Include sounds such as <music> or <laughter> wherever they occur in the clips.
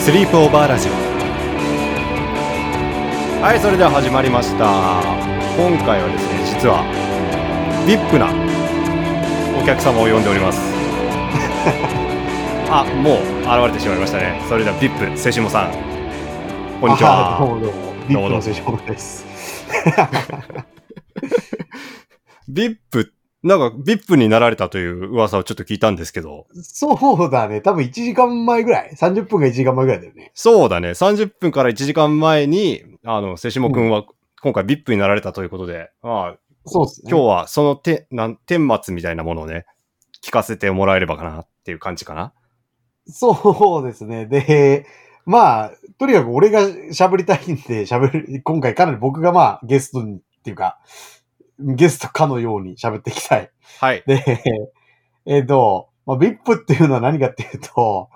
スリープオーバーラジオ。はいそれでは始まりました。今回はですね実は VIP なお客様を呼んでおります。<laughs> あもう現れてしまいましたね。それでは VIP 瀬下さん。こんにちは。あどうもどうも。ビどうもどうも。ップの瀬下です。<laughs> <laughs> VIP なんか VIP になられたという噂をちょっと聞いたんですけどそうだね。多分1時間前ぐらい。30分か1時間前ぐらいだよね。そうだね30分から1時間前にあの瀬下くんは今回 VIP になられたということで、ああそうですね。今日はそのて、なん、顛末みたいなものをね、聞かせてもらえればかなっていう感じかな。そうですね。で、まあ、とにかく俺が喋りたいんで喋る、今回かなり僕がまあゲストにっていうか、ゲストかのように喋っていきたい。はい。で、えっ、と、まあ、VIP っていうのは何かっていうと、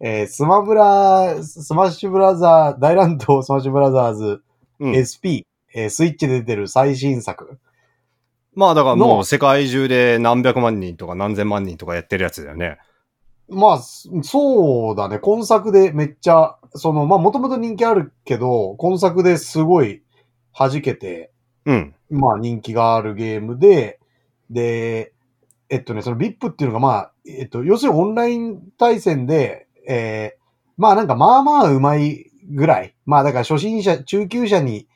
えースマブラ、スマッシュブラザー、大乱闘スマッシュブラザーズ、うん。SP、えースイッチで出てる最新作。まあだからものう世界中で何百万人とか何千万人とかやってるやつだよね。まあ、そそうだね。今作でめっちゃ、その、まあ、もともと人気あるけど、今作ですごい弾けて、うん。まあ、人気があるゲームで、で、えっとね、その VIP っていうのが、まあ、えっと、要するにオンライン対戦で、えーまあなんかまあまあうまいぐらい。まあだから初心者、中級者に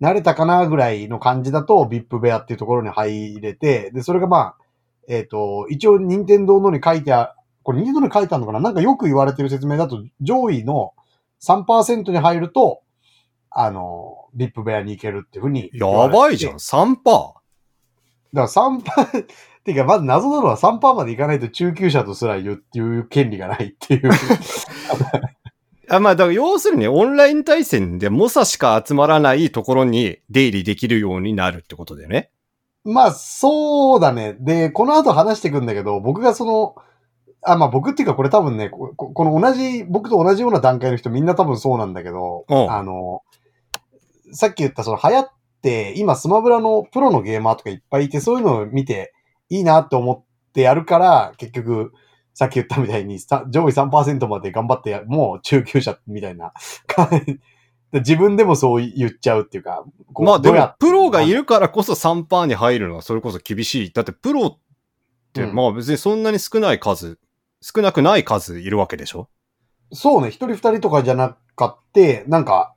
なれたかなぐらいの感じだと VIP 部屋っていうところに入れて、で、それがまあ、えっ、と、一応任天堂のに書いてあ、これ任天堂に書いてあるのかな？なんかよく言われてる説明だと、上位の3%に入ると、あの、VIP 部屋に行けるっていうふうにや。ばいじゃん。3%。だから3%、っていうか、まず謎なのは3%までいかないと中級者とすら言うっていう権利がないっていう。<laughs> あまあだから要するにオンライン対戦で猛者しか集まらないところに出入りできるようになるってことだよね。まあ、そうだね。で、この後話していくんだけど、僕がその、あ、まあ僕っていうかこれ多分ね、この同じ、僕と同じような段階の人みんな多分そうなんだけど、うんあの、さっき言ったその流行って、今スマブラのプロのゲーマーとかいっぱいいて、そういうのを見ていいなって思ってやるから、結局、さっき言ったみたいにさ上位3%まで頑張ってや、もう中級者みたいな。<laughs> 自分でもそう言っちゃうっていうか。こうまあでもプロがいるからこそ3%に入るのはそれこそ厳しい。だってプロってうんまあ別にそんなに少ない数、少なくない数いるわけでしょ？そうね、一人二人とかじゃなかって、なんか、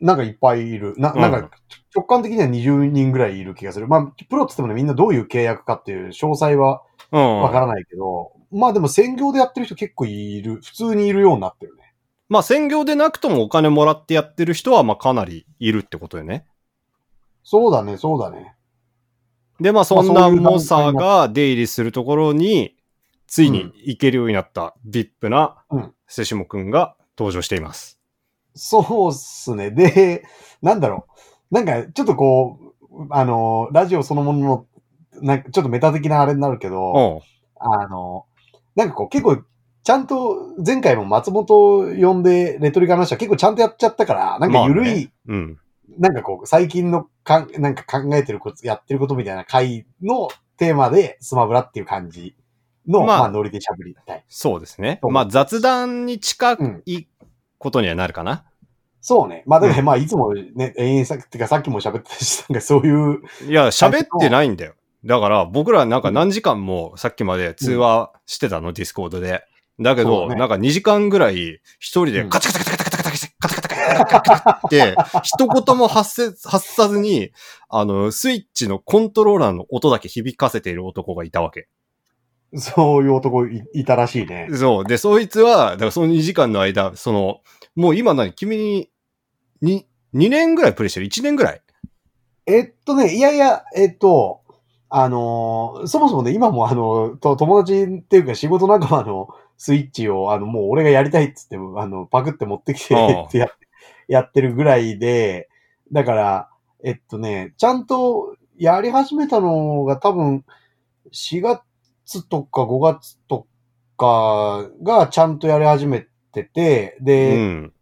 なんかいっぱいいる。な、なんうんか、直感的には20人ぐらいいる気がする。まあ、プロって言ってもね、みんなどういう契約かっていう詳細はうん。わからないけど、まあでも専業でやってる人結構いる、普通にいるようになってるね。まあ専業でなくともお金もらってやってる人はまあかなりいるってことよね。そうだね、そうだね。でまあそんなまあそういう猛者が出入りするところに、ついに行けるようになった VIP なうん瀬下くんが登場しています。そうっすね。で、なんだろう。なんか、ちょっとこう、あの、ラジオそのものの、なんかちょっとメタ的なあれになるけど、うん。あの、なんかこう結構、ちゃんと、前回も松本呼んでレトリカの話は結構ちゃんとやっちゃったから、なんかゆるい、まあねうん。なんかこう、最近のかん、なんか考えてること、やってることみたいな回のテーマでスマブラっていう感じの、まあまあ、ノリで喋りたい。そうですね。まあ雑談に近うんいことにはなるかな。そうね。まあ、だから、うまあ、いつもね、延々さ、ってかさっきも喋ってたし、なんかそういう、いや、喋ってないんだよ。だから僕らなんか何時間もさっきまで通話してたの、ディスコードで。だけど、なんか2時間ぐらい一人でうんカチャカチャカチャカチャカチャカチャカチャカチャカチャカチって、一言も発せ、発さずに、あの、スイッチのコントローラーの音だけ響かせている男がいたわけ。そういう男いいたらしいね。そう。で、そいつは、だからその2時間の間、その、もう今何君に、に、2年ぐらいプレイしてる ?1 年ぐらい？えっとね、いやいや、えっと、あのーそもそもね、今もあの、と友達っていうか仕事仲間のスイッチを、あの、もう俺がやりたいっつって、あの、パクって持ってきてってややってるぐらいで、だから、えっとね、ちゃんとやり始めたのが多分、4月とか5月とかがちゃんとやり始めてて、で、うん。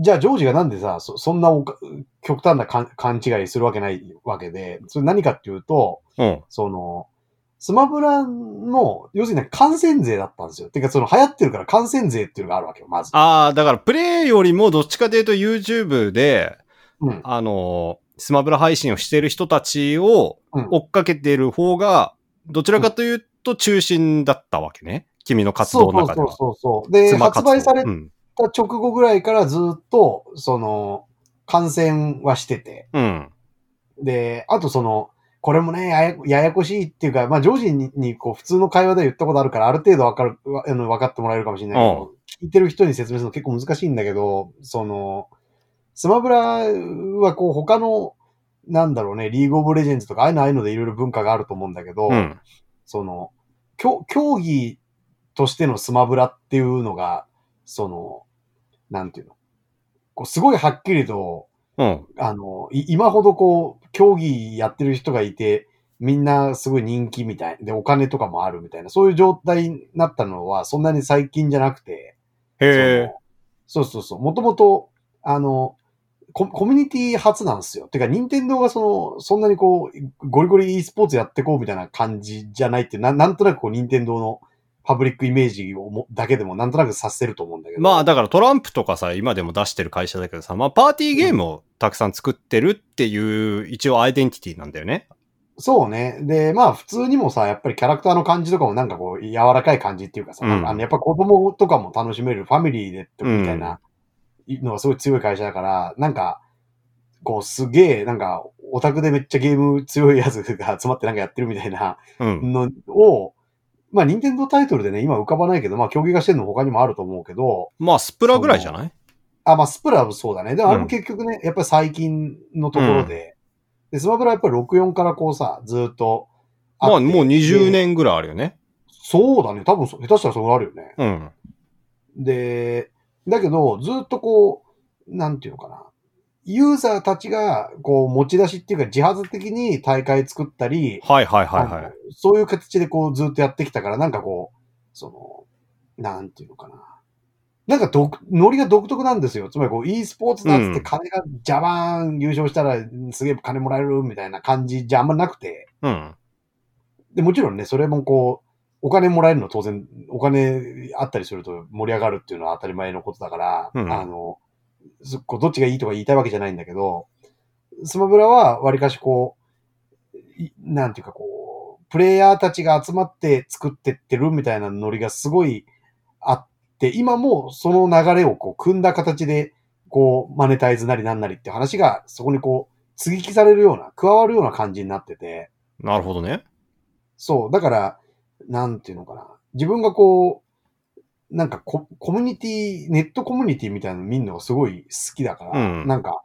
じゃあ、ジョージがなんでさ、そそんなおか極端な勘勘違いするわけないわけで、それ何かっていうと、うん。その、スマブラの、要するにね感染税だったんですよ。てか、その流行ってるから感染税っていうのがあるわけよ、まず。ああ、だからプレイよりもどっちかというと YouTube で、うん。あの、スマブラ配信をしてる人たちをうん追っかけてる方が、どちらかというと中心だったわけね。君の活動の中では。そうそうそうそう。で、妻活動発売されうん。た直後ぐらいからずっと、その、感染はしてて。うん。で、あとその、これもね、ややややこしいっていうか、まあ、常時ににこう普通の会話で言ったことあるから、ある程度わかる、の分かってもらえるかもしれないけど、聞いてる人に説明するの結構難しいんだけど、その、スマブラはこう他の、なんだろうね、リーグオブレジェンズとか、ああいうのああいうのでいろいろ文化があると思うんだけど、うん。その、競競技としてのスマブラっていうのが、その、なんていうの、こうすごいはっきりと、うん。あの、い今ほどこう、競技やってる人がいて、みんなすごい人気みたい。で、お金とかもあるみたいな、そういう状態になったのは、そんなに最近じゃなくて、へえ。そうそうそう。もともと、あの、ココミュニティ初なんですよ。てか、任天堂がその、そんなにこう、ゴリゴリ e スポーツやってこうみたいな感じじゃないって、ななんとなくこう、任天堂のパブリックイメージをもだけでもなんとなく察せると思うんだけど。まあだからトランプとかさ、今でも出してる会社だけどさ、まあパーティーゲームをたくさん作ってるっていう一応アイデンティティなんだよね。そうね。で、まあ普通にもさ、やっぱりキャラクターの感じとかもなんかこう、柔らかい感じっていうかさ、うんあのやっぱ子供とかも楽しめるファミリーでってみたいなのがすごい強い会社だから、なんか、こうすげえ、なんか、オタクでめっちゃゲーム強いやつが集まってなんかやってるみたいなうん。まあ、任天堂タイトルでね、今浮かばないけど、まあ、競技化してるの他にもあると思うけど、まあスプラぐらいじゃない？あ、まあ、スプラもそうだね。でもあれも結局ね、やっぱり最近のところで、で、スマブラはやっぱり64からこうさ、ずっとって。まあもう20で年ぐらいあるよね。そうだね。多分そ、下手したらそうあるよね。うん。で、だけど、ずっとこう、なんていうのかな。ユーザーたちが、こう、持ち出しっていうか、自発的に大会作ったり、はいはいはいはい。そういう形でこう、ずっとやってきたから、なんかこう、その、なんていうのかな。なんか独、ノリが独特なんですよ。つまりこう、e スポーツだっつって金がジャバーン優勝したらすげえ金もらえるみたいな感じじゃあんまなくて。うん。で、もちろんね、それもこう、お金もらえるのは当然、お金あったりすると盛り上がるっていうのは当たり前のことだから、うんあの、そこうどっちがいいとか言いたいわけじゃないんだけど、スマブラはわりかしこう、いなんていうかこう、プレイヤーたちが集まって作ってってるみたいなノリがすごいあって、今もその流れをこう組んだ形で、こう、マネタイズなりなんなりって話がそこにこう、継ぎ木されるような、加わるような感じになってて、なるほどね。そう、だから、なんていうのかな。自分がこう、なんかココミュニティ、ネットコミュニティみたいなの見るのがすごい好きだから、うんなんか、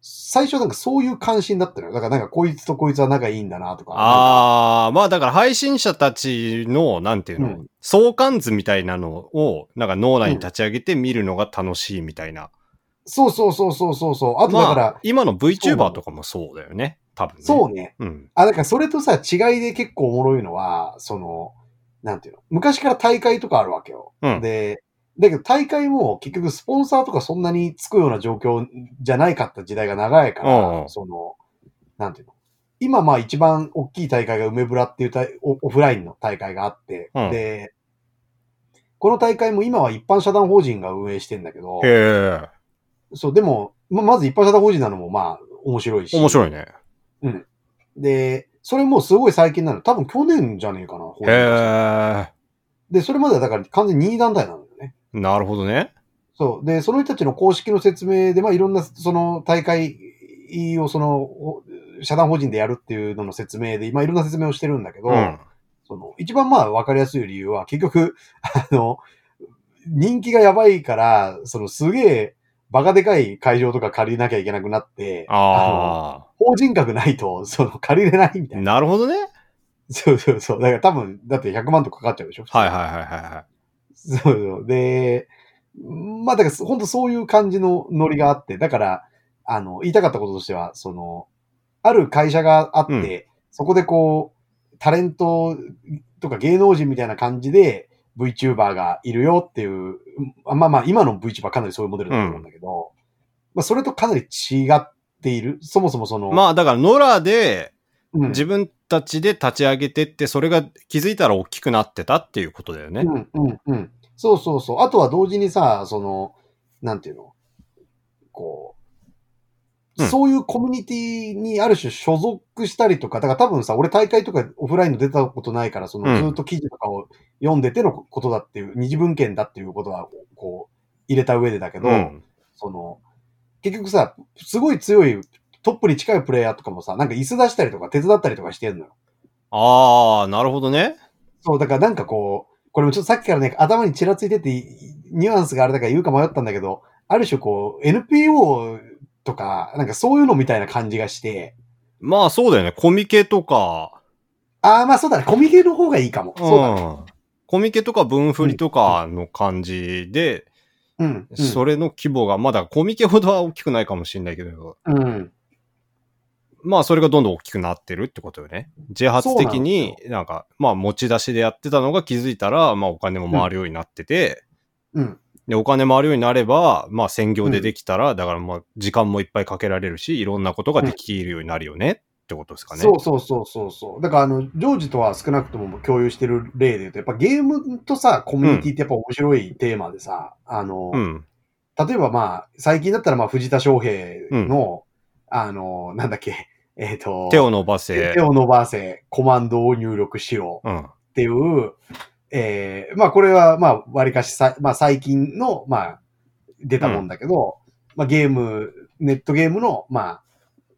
最初なんかそういう関心だったのよ。だからなんかこいつとこいつは仲いいんだなとか。ああ、まあだから配信者たちの、なんていうの、うん相関図みたいなのを、なんか脳内に立ち上げて見るのが楽しいみたいな。そうそうそうそうそうそう。あとだから、まあ、今の VTuber とかもそうだよね。多分ね。そうね。うん。あ、だからそれとさ、違いで結構おもろいのは、その、なんていうの？昔から大会とかあるわけよ。うんで、だけど大会も結局スポンサーとかそんなにつくような状況じゃないかった時代が長いから、うんうんその、なんていうの？今まあ一番大きい大会が梅村っていう大オオフラインの大会があって、うんで、この大会も今は一般社団法人が運営してんだけど。そう、でも、ままず一般社団法人なのもまあ面白いし。面白いね。で、それもすごい最近なの。多分去年じゃねえかな。へえ。で、それまではだから完全に任意団体なんだよね。なるほどね。そう。で、その人たちの公式の説明で、まあいろんなその大会をその、ほ社団法人でやるっていうのの説明で、まあいろんな説明をしてるんだけど、うん。その、一番まあ分かりやすい理由は、結局、<laughs> あの、人気がやばいから、そのすげえ、バカでかい会場とか借りなきゃいけなくなって、のあ法人格ないと、<laughs> その、借りれないみたあ。いな。なるほどね。そうそうそう。だから多分、だって100万とかかかっちゃうでしょはいはいはいはいはそうそう。で、まあだから本当そういう感じのノリがあって、だから、あの、言いたかったこととしては、その、ある会社があって、うんそこでこう、タレントとか芸能人みたいな感じで VTuber がいるよっていう、まあまあ今の VTuber かなりそういうモデルだと思うんだけど、まあそれとかなり違っている？そもそもその、い。まあだから、野良で、うん自分たちで立ち上げてって、それが気づいたら大きくなってたっていうことだよね。うん、うん、うん。そうそうそう。あとは同時にさ、その、なんていうの？こう、うんそういうコミュニティにある種所属したりとか、だから多分さ、俺大会とかオフラインの出たことないから、そのうんずっと記事とかを読んでてのことだっていう、二次文献だっていうことは、こう、入れた上でだけど、うん。その、結局さ、すごい強いトップに近いプレイヤーとかもさ、なんか椅子出したりとか手伝ったりとかしてんのよ。ああ、なるほどね。そう、だからなんかこう、これもちょっとさっきからね、頭にちらついてて、いニュアンスがあれだから言うか迷ったんだけど、ある種こう、NPO とか、なんかそういうのみたいな感じがして、まあそうだよね。コミケとか、ああ、まあそうだね、コミケの方がいいかも。そうだね。ん。コミケとか分振りとかの感じで、うん。うんそれの規模がまだコミケほどは大きくないかもしれないけど、うん。まあそれがどんどん大きくなってるってことよね。自発的になんか、まあ持ち出しでやってたのが気づいたら、まあお金も回るようになってて、うん。で、お金回るようになれば、まあ専業でできたら、だからまあ時間もいっぱいかけられるし、いろんなことができるようになるよねってことですかね。そうそうそうそうそう。だからあの、ジョージとは少なくとも共有してる例で言うと、やっぱゲームとさ、コミュニティってやっぱ面白いテーマでさ、あの、うん。例えばまあ、最近だったらまあ、藤田翔平の、あの、なんだっけ、えっ、と、手を伸ばせ手。を伸ばせ、コマンドを入力しろうん。っていう、えーまあこれはまあ、割かしさ、まあ最近の、まあ、出たもんだけど、まあゲーム、ネットゲームの、まあ、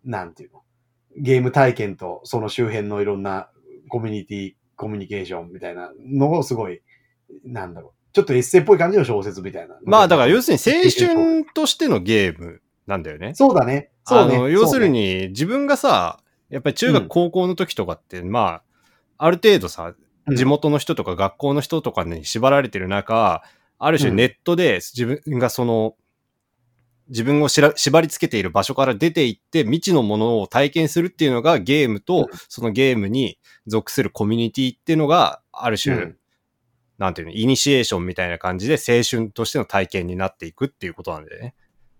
なんていうの、ゲーム体験とその周辺のいろんなコミュニティ、コミュニケーションみたいなのをすごい、なんだろう、ちょっとエッセイっぽい感じの小説みたいな。まあだから要するに青春としてのゲームなんだよね。そうだね。そうね。あの、要するに自分がさ、やっぱり中学うん高校の時とかって、まあ、ある程度さ、うん地元の人とか学校の人とかに縛られてる中、ある種うんネットで自分がその、自分をしら縛り付けている場所から出て行って未知のものを体験するっていうのがゲームうんと、そのゲームに属するコミュニティっていうのが、ある種、うんなんていうの、イニシエーションみたいな感じで青春としての体験になっていくっていうことなんだよね。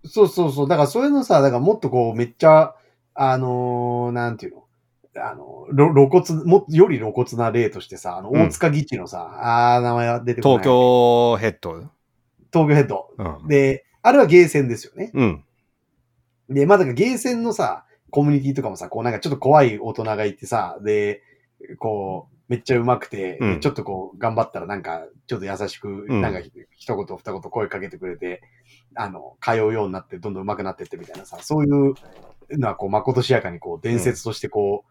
そうそうそう。だからそういうのさ、だからもっとこう、めっちゃ、あのーなんていうのあの、ろ露骨、も、より露骨な例としてさ、あの、うん大塚義地のさ、あー、名前は出てこない。東。京ヘッド？東京ヘッド。うん。で、あれはゲーセンですよね。うん。で、まあだからゲーセンのさ、コミュニティとかもさ、こうなんかちょっと怖い大人がいてさ、で、こう、めっちゃ上手くて、うんでちょっとこう、頑張ったらなんか、ちょっと優しく、んなんか一言二言声かけてくれて、あの、通うようになって、どんどん上手くなってってみたいなさ、そういうのはこう、まことしやかにこう、伝説としてこ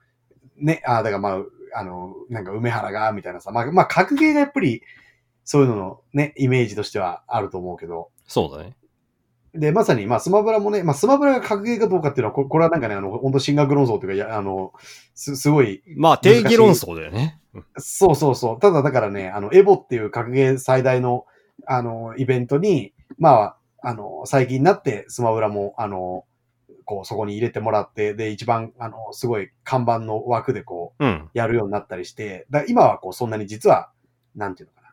う、ね、ああ、だからまあ、あの、なんか梅原が、みたいなさ、まあ、まあ、格ゲーがやっぱり、そういうののね、イメージとしてはあると思うけど、そうだね。で、まさに、まあ、スマブラもね、まあ、スマブラが格ゲーかどうかっていうのは、ここれはなんかね、あの、本当進学論争というか、いや、あの、す、すごい、まあ、定義論争だよね。うんそうそうそう。ただだからね、あの、エボっていう格ゲー最大の、あの、イベントに、まあ、あの、最近になってスマブラも、あの、こう、そこに入れてもらって、で、一番、あの、すごい看板の枠でこう、うん。やるようになったりして、だ今はこう、そんなに実は、なんていうのかな。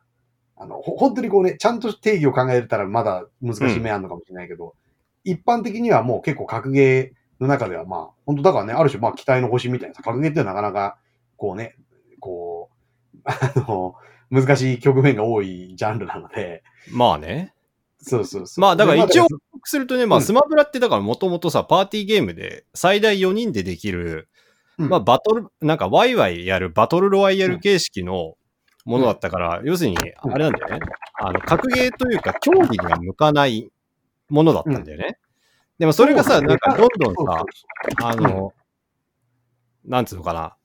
あの、ほ本当にこうね、ちゃんと定義を考えたらまだ難しい面あるのかもしれないけど、一般的にはもう結構格ゲーの中ではまあ、本当だからね、ある種まあ期待の星みたいなさ、格ゲーってなかなか、こうね、こう、あの、難しい局面が多いジャンルなので、まあね。そうそうそう。まあだから一応で、するとね、まあ、うんスマブラってだからもともとさ、パーティーゲームで最大4人でできる、うんまあ、バトル、なんかワイワイやるバトルロワイヤル形式のものだったから、要するに、あれなんだよね。あの、格ゲーというか、競技には向かないものだったんだよね。でもそれがさ、なんかどんどんさ、あの、なんつうのかな。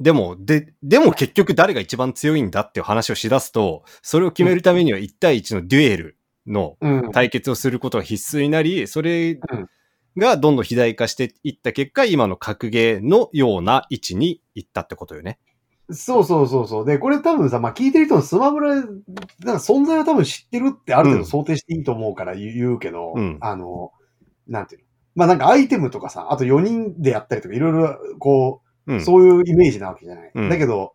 でも、で、でも結局誰が一番強いんだっていう話をしだすと、それを決めるためには1対1のデュエルの。対決をすることが必須になり、それうんがどんどん肥大化していった結果、今の格ゲーのような位置に行ったってことよね。そうそうそうそう。で、これ多分さ、まあ聞いてる人のスマブラ、なんか存在は多分知ってるってある程度想定していいと思うから言う言うけど、うんあの、なんていうの。まあなんかアイテムとかさ、あと4人でやったりとかいろいろこう、うん。そういうイメージなわけじゃない。うんだけど、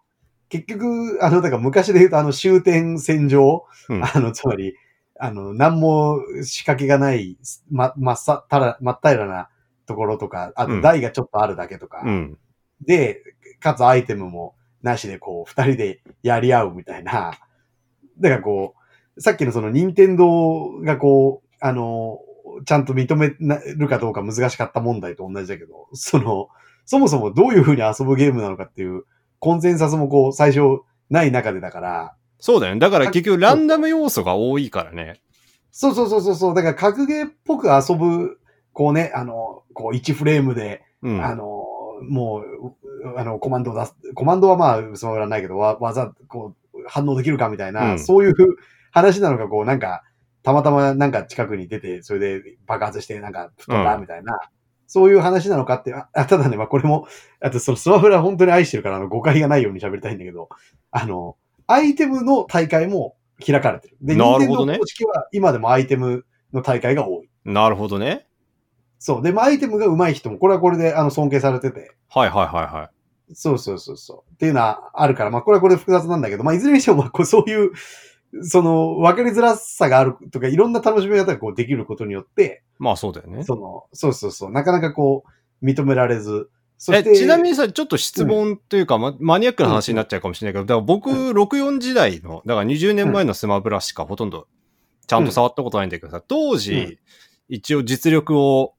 結局、あの、だから昔で言うとあの終点戦場、うんあの、つまり、あの、何も仕掛けがない、ま、まっさ、たら、まったいらなところとか、あうんと台がちょっとあるだけとか、うん。で、かつアイテムもなしでこう、二人でやり合うみたいな。<laughs> だからこう、さっきのその任天堂がこう、あの、ちゃんと認めるかどうか難しかった問題と同じだけど、その、そもそもどういう風に遊ぶゲームなのかっていうコンセンサスもこう、最初ない中でだから、そうだよね。だから結局ランダム要素が多いからね。そうそうそうそうそう、だから格ゲーっぽく遊ぶ、こうね、あの、こう1フレームで、うん。あの、もう、あの、コマンドを出す、コマンドはまあ、そうはないけど、わ、技、こう、反応できるかみたいな、うんそういう話なのか、こう、なんか、たまたまなんか近くに出て、それで爆発して、なんか、吹っ飛んだ、うんみたいな、そういう話なのかって、あ、あただね、まあ、これも、あと、そのスマブラ本当に愛してるから、あの、誤解がないように喋りたいんだけど、あの、アイテムの大会も開かれてる。で、なるほどね任天堂公式は今でもアイテムの大会が多い。なるほどね。そう。で、まあ、アイテムが上手い人も、これはこれで、あの、尊敬されてて、はいはいはいはい。そうそうそうそう。っていうのはあるから、まあこれはこれで複雑なんだけど、まあいずれにしても、まあこうそういう、その、分かりづらさがあるとか、いろんな楽しみ方がこうできることによって、まあそうだよね。その、そうそうそう、なかなかこう、認められず、そえ、して、ちなみにさ、ちょっと質問というか、ま、マニアックな話になっちゃうかもしれないけど、だから僕、64時代の、だから20年前のスマブラしかほとんど、ちゃんと触ったことないんだけどさ、当時、うん一応実力を、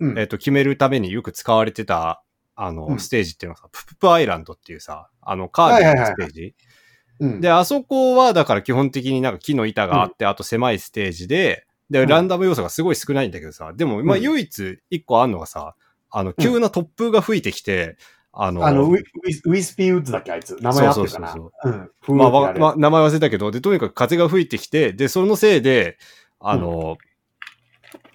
うん。えっ、と、決めるためによく使われてた、あの、うん。ステージっていうのがさ、プププアイランドっていうさ、あの、カービィのステージ、うん、で、あそこは、だから基本的になんか木の板があって、あと狭いステージで、で、うん。ランダム要素がすごい少ないんだけどさ、でも、まあ、うん唯一一個あんのがさ、あの、急な突風が吹いてきて、あの、あのウィ、ウィスウィスピーウッズだっけ、あいつ。名前あってるかな。そううん。まあ、ふーってやる。わまあ、名前忘れたけど、で、とにかく風が吹いてきて、で、そのせいで、あの、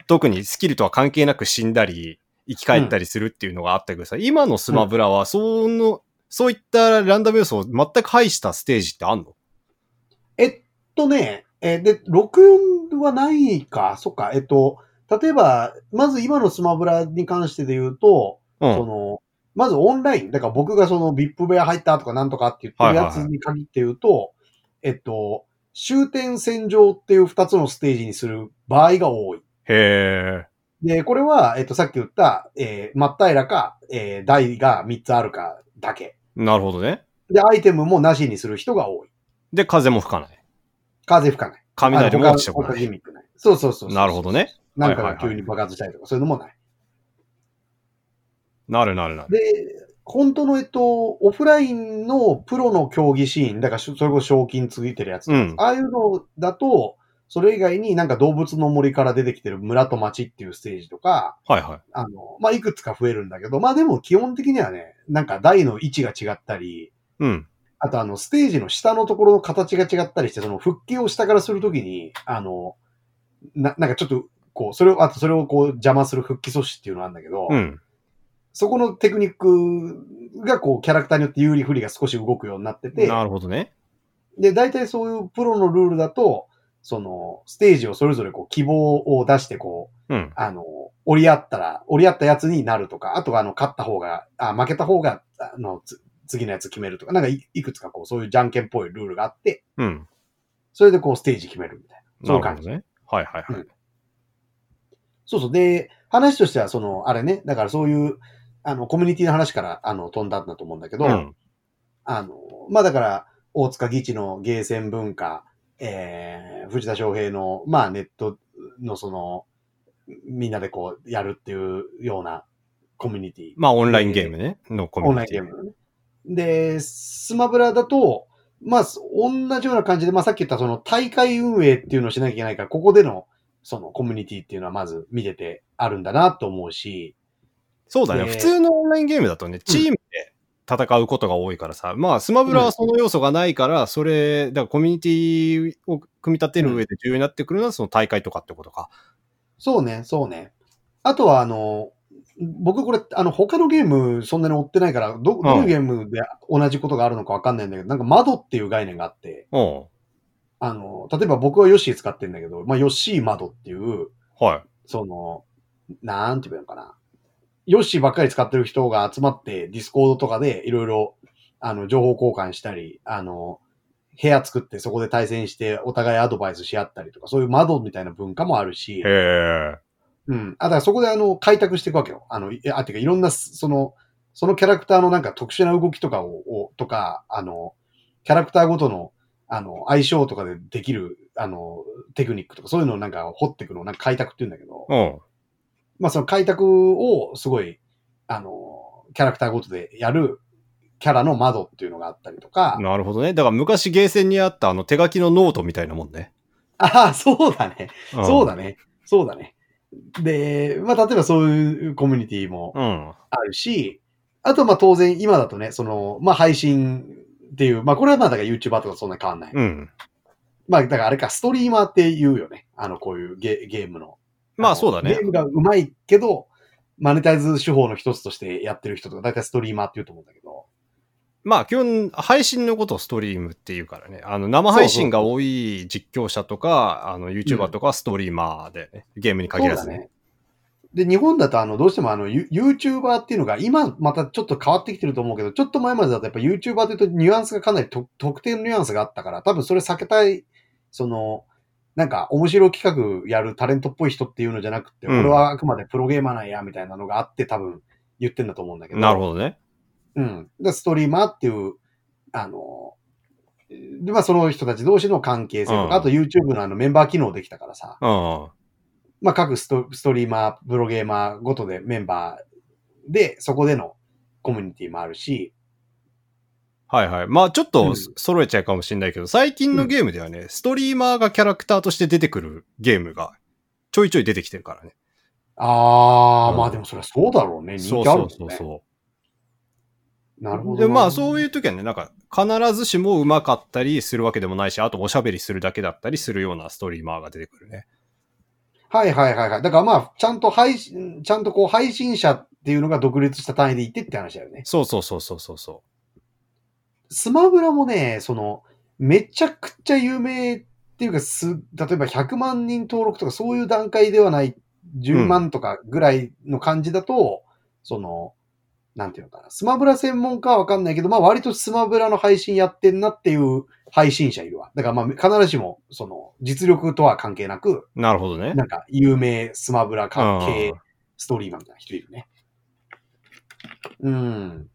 特にスキルとは関係なく死んだり、生き返ったりするっていうのがあったけどさ、今のスマブラは、その、そういったランダム要素を全く排したステージってあんの？えっとね、えーで、64はないか、そっか、えっと、例えば、まず今のスマブラに関してで言うと、うん。その、まずオンライン。だから僕がその VIP 部屋入ったとかなんとかって言ってるやつに限って言うと、えっと、終点戦場っていう二つのステージにする場合が多い。へえ。で、これは、えっと、さっき言った、えー、真っ平らか、えー、台が3つあるかだけ。なるほどね。で、アイテムもなしにする人が多い。で、風も吹かない。風吹かない。雷も落ちてこない。そうそうそう。なるほどね。なんかが急に爆発したりとか、そういうのもない。なるなるなる。で、本当の、えっと、オフラインのプロの競技シーン、だからしそれこそ賞金ついてるやつ、うんああいうのだと、それ以外になんか動物の森から出てきてる村と町っていうステージとか、はいはい。あの、まあ、いくつか増えるんだけど、まあでも基本的にはね、なんか台の位置が違ったり、うん。あとあの、ステージの下のところの形が違ったりして、その復帰を下からするときに、あの、な、なんかちょっと、こう、それを、あとそれをこう邪魔する復帰阻止っていうのがあるんだけど、うん。そこのテクニックがこう、キャラクターによって有利不利が少し動くようになってて、なるほどね。で、大体そういうプロのルールだと、その、ステージをそれぞれこう、希望を出してこう、うん。あの、折り合ったら、折り合ったやつになるとか、あとはあの、勝った方が、あ、負けた方が、あの、つ次のやつ決めるとか、なんかいいくつかこう、そういうじゃんけんっぽいルールがあって、うん。それでこう、ステージ決めるみたいな。そういう感じ。ね。はいはいはい。そうそう。で、話としては、その、あれね、だからそういう、あの、コミュニティの話から、あの、飛んだんだと思うんだけど、うん。あの、まあだから、大塚義地のゲーセン文化、えー、藤田翔平の、まあネットのその、みんなでこう、やるっていうようなコミュニティ。まあ、オンラインゲームね。のコミオンライュニティ。ンゲーム。で、スマブラだと、まあ、同じような感じで、まあさっき言ったその大会運営っていうのをしなきゃいけないから、ここでのそのコミュニティっていうのはまず見ててあるんだなと思うし、そうだね。で普通のオンラインゲームだとね、チームで戦うことが多いからさ、まあ、スマブラはその要素がないから、それ、だからコミュニティを組み立てる上で重要になってくるのは、その大会とかってことか。そうね、そうね。あとは、あの、僕これ、あの、他のゲームそんなに追ってないから、ど、どういうゲームで同じことがあるのかわかんないんだけど、なんか窓っていう概念があって、うん。あの、例えば僕はヨッシー使ってるんだけど、まあ、ヨッシー窓っていう、はい。その、なんて言うのかな。ヨッシーばっかり使ってる人が集まって、ディスコードとかでいろいろ、あの、情報交換したり、あの、部屋作ってそこで対戦してお互いアドバイスし合ったりとか、そういう窓みたいな文化もあるし、へえ。うん。あ、だからそこであの、開拓していくわけよ。あの、あ、てかいろんな、その、そのキャラクターのなんか特殊な動きとかを、をとか、あの、キャラクターごとの、あの、相性とかでできる、あの、テクニックとか、そういうのをなんか掘っていくのをなんか開拓って言うんだけど、うん。まあその開拓をすごい、あの、キャラクターごとでやるキャラの窓っていうのがあったりとか、なるほどね。だから昔ゲーセンにあったあの手書きのノートみたいなもんね。ああ、そうだね。んそうだね。そうだね。で、まあ例えばそういうコミュニティもうん。あるし、あとまあ当然今だとね、その、まあ配信っていう、まあこれはまあだから YouTuber とかそんな変わんない。うん。まあだからあれか、ストリーマーって言うよね。あの、こういうゲゲームの。まあそうだねゲー。ムが上手いけど、マネタイズ手法の一つとしてやってる人とか、だいたいストリーマーって言うと思うんだけど。まあ基本配信のことをストリームっていうからね。あの生配信が多い実況者とか、あの YouTuber とかはストリーマーでね、ゲームに限らずね。ね。で、日本だとあの、どうしてもあの、ユ YouTuber っていうのが、今またちょっと変わってきてると思うけど、ちょっと前までだとやっぱ YouTuber っていうとニュアンスがかなりと特定のニュアンスがあったから、多分それ避けたい、その、なんか面白企画やるタレントっぽい人っていうのじゃなくて、うん俺はあくまでプロゲーマーなんや、みたいなのがあって多分言ってんだと思うんだけど。なるほどね。うん。で、ストリーマーっていう、あの、で、まあその人たち同士の関係性とか、うんあと YouTube のあのメンバー機能できたからさ、うん。まあ各ストストリーマー、プロゲーマーごとでメンバーで、そこでのコミュニティもあるし、はいはい。まあちょっうとん揃えちゃうかもしれないけど、最近のゲームではね、ストリーマーがキャラクターとして出てくるゲームがちょいちょい出てきてるからね。あー、うんまあでもそれはそうだろうね。人気あるもんね。そうそうそう。なるほどな。で、まあそういう時はね、なんか必ずしも上手かったりするわけでもないし、あとおしゃべりするだけだったりするようなストリーマーが出てくるね。はいはいはいはい。だからまあ、ちゃんと配信、ちゃんとこう配信者っていうのが独立した単位でいてって話だよね。そうそうそうそうそうそスマブラもね、その、めちゃくちゃ有名っていうか、す、例えば100万人登録とかそういう段階ではない、10万とかぐらいの感じだと、その、なんていうのかな。スマブラ専門家はわかんないけど、まあ割とスマブラの配信やってんなっていう配信者いるわ。だからまあ必ずしも、その、実力とは関係なく、う。なるほどね。なんか有名スマブラ関う係んストリーマーみたいな人いるね。うん。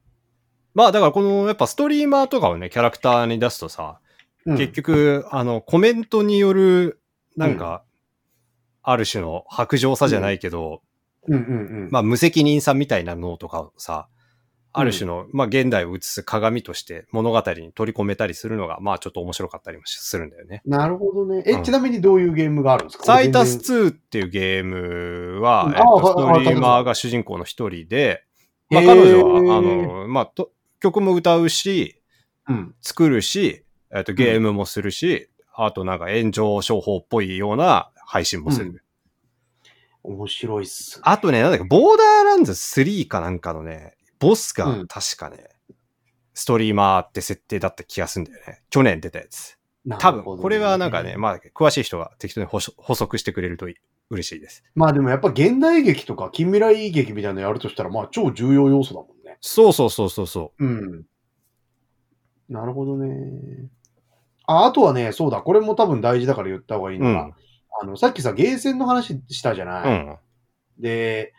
まあだからこのやっぱストリーマーとかをね、キャラクターに出すとさ、うん。結局、あの、コメントによる、なんか、ある種の白状さじゃないけど、うん。うんうん。まあ無責任さみたいなのとかをさ、ある種の、まあ現代を映す鏡として物語に取り込めたりするのが、まあちょっと面白かったりもするんだよね。なるほどね。え、うん。ちなみにどういうゲームがあるんですか？サイタス全然2っていうゲームは、うん。えっと、あストはいリーマーが主人公の一人で、まあ彼女は、あの、まあと、曲も歌うし、うん。作るし、えっと、ゲームもするし、あとなんか炎上商法っぽいような配信もする。面白いっす。あとね、なんだっけ、ボーダーランズ3かなんかのね、ボスがうん確かね、ストリーマーって設定だった気がするんだよね。去年出たやつ。ね多分、これはなんかね、まあ、詳しい人が適当に補補足してくれるとい嬉しいです。まあでもやっぱ現代劇とか近未来劇みたいなのやるとしたら、まあ超重要要素だもんね。そうそうそうそうそうん。なるほどね。あ、あとはね、そうだ、これも多分大事だから言った方がいいうのが、ん。あの、さっきさ、ゲーセンの話したじゃない、うん。で、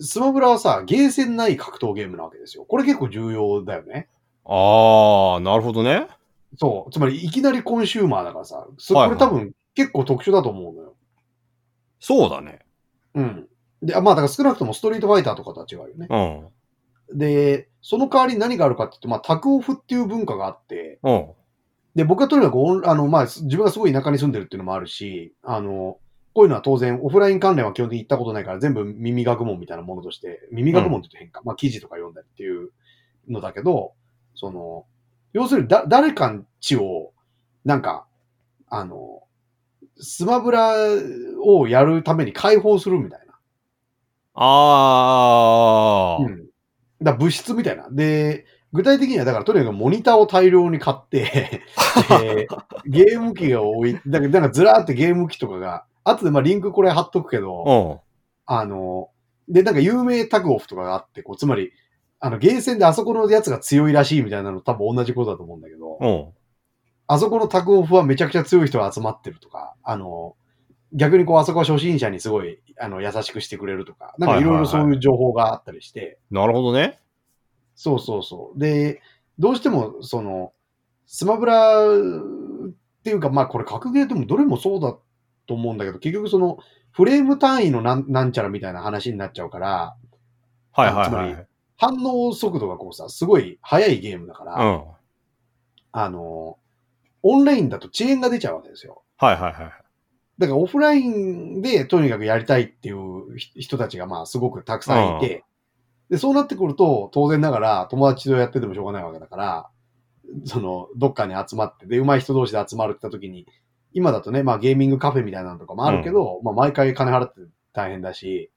スマブラはさ、ゲーセンない格闘ゲームなわけですよ。これ結構重要だよね。あー、なるほどね。そう。つまり、いきなりコンシューマーだからさ、そはいはいこれ多分結構特殊だと思うのよ。そうだね。うん。で、あまあ、だから少なくともストリートファイターとかとは違うよね。うん。で、その代わりに何があるかって言って、まあ、タクオフっていう文化があって、うん。で、僕はとにかくあの、まあ、自分がすごい田舎に住んでるっていうのもあるし、あの、こういうのは当然、オフライン関連は基本的に行ったことないから、全部耳学問みたいなものとして、耳学問って言うと変か、まあ、記事とか読んだりっていうのだけど、その、要するにだ、誰かんちを、なんか、あの、スマブラをやるために解放するみたいな。あー。うん。だ物質みたいな。で、具体的には、だからとにかくモニターを大量に買って、<laughs> でゲーム機が多い、だからなんかずらーってゲーム機とかが、後でまあリンクこれ貼っとくけど、うん。あの、で、なんか有名タグオフとかがあって、こう、つまり、あの、ゲーセンであそこのやつが強いらしいみたいなの多分同じことだと思うんだけど、うん。あそこのタグオフはめちゃくちゃ強い人が集まってるとか、あの、逆にこう、あそこは初心者にすごい、あの、優しくしてくれるとか、なんかいろいろそういう情報があったりして、なるほどね。そうそうそう。で、どうしても、その、スマブラっていうか、まあこれ格ゲーでもどれもそうだと思うんだけど、結局その、フレーム単位のなんなんちゃらみたいな話になっちゃうから、はいはいつまりはい。反応速度がこうさ、すごい速いゲームだから、うん。あの、オンラインだと遅延が出ちゃうわけですよ。はいはいはい。だからオフラインでとにかくやりたいっていうひ人たちがまあすごくたくさんいて、で、そうなってくると当然ながら友達とやっててもしょうがないわけだから、その、どっかに集まって、で、上手い人同士で集まるって言った時に、今だとね、まあゲーミングカフェみたいなのとかもあるけど、まあ毎回金払って大変だし、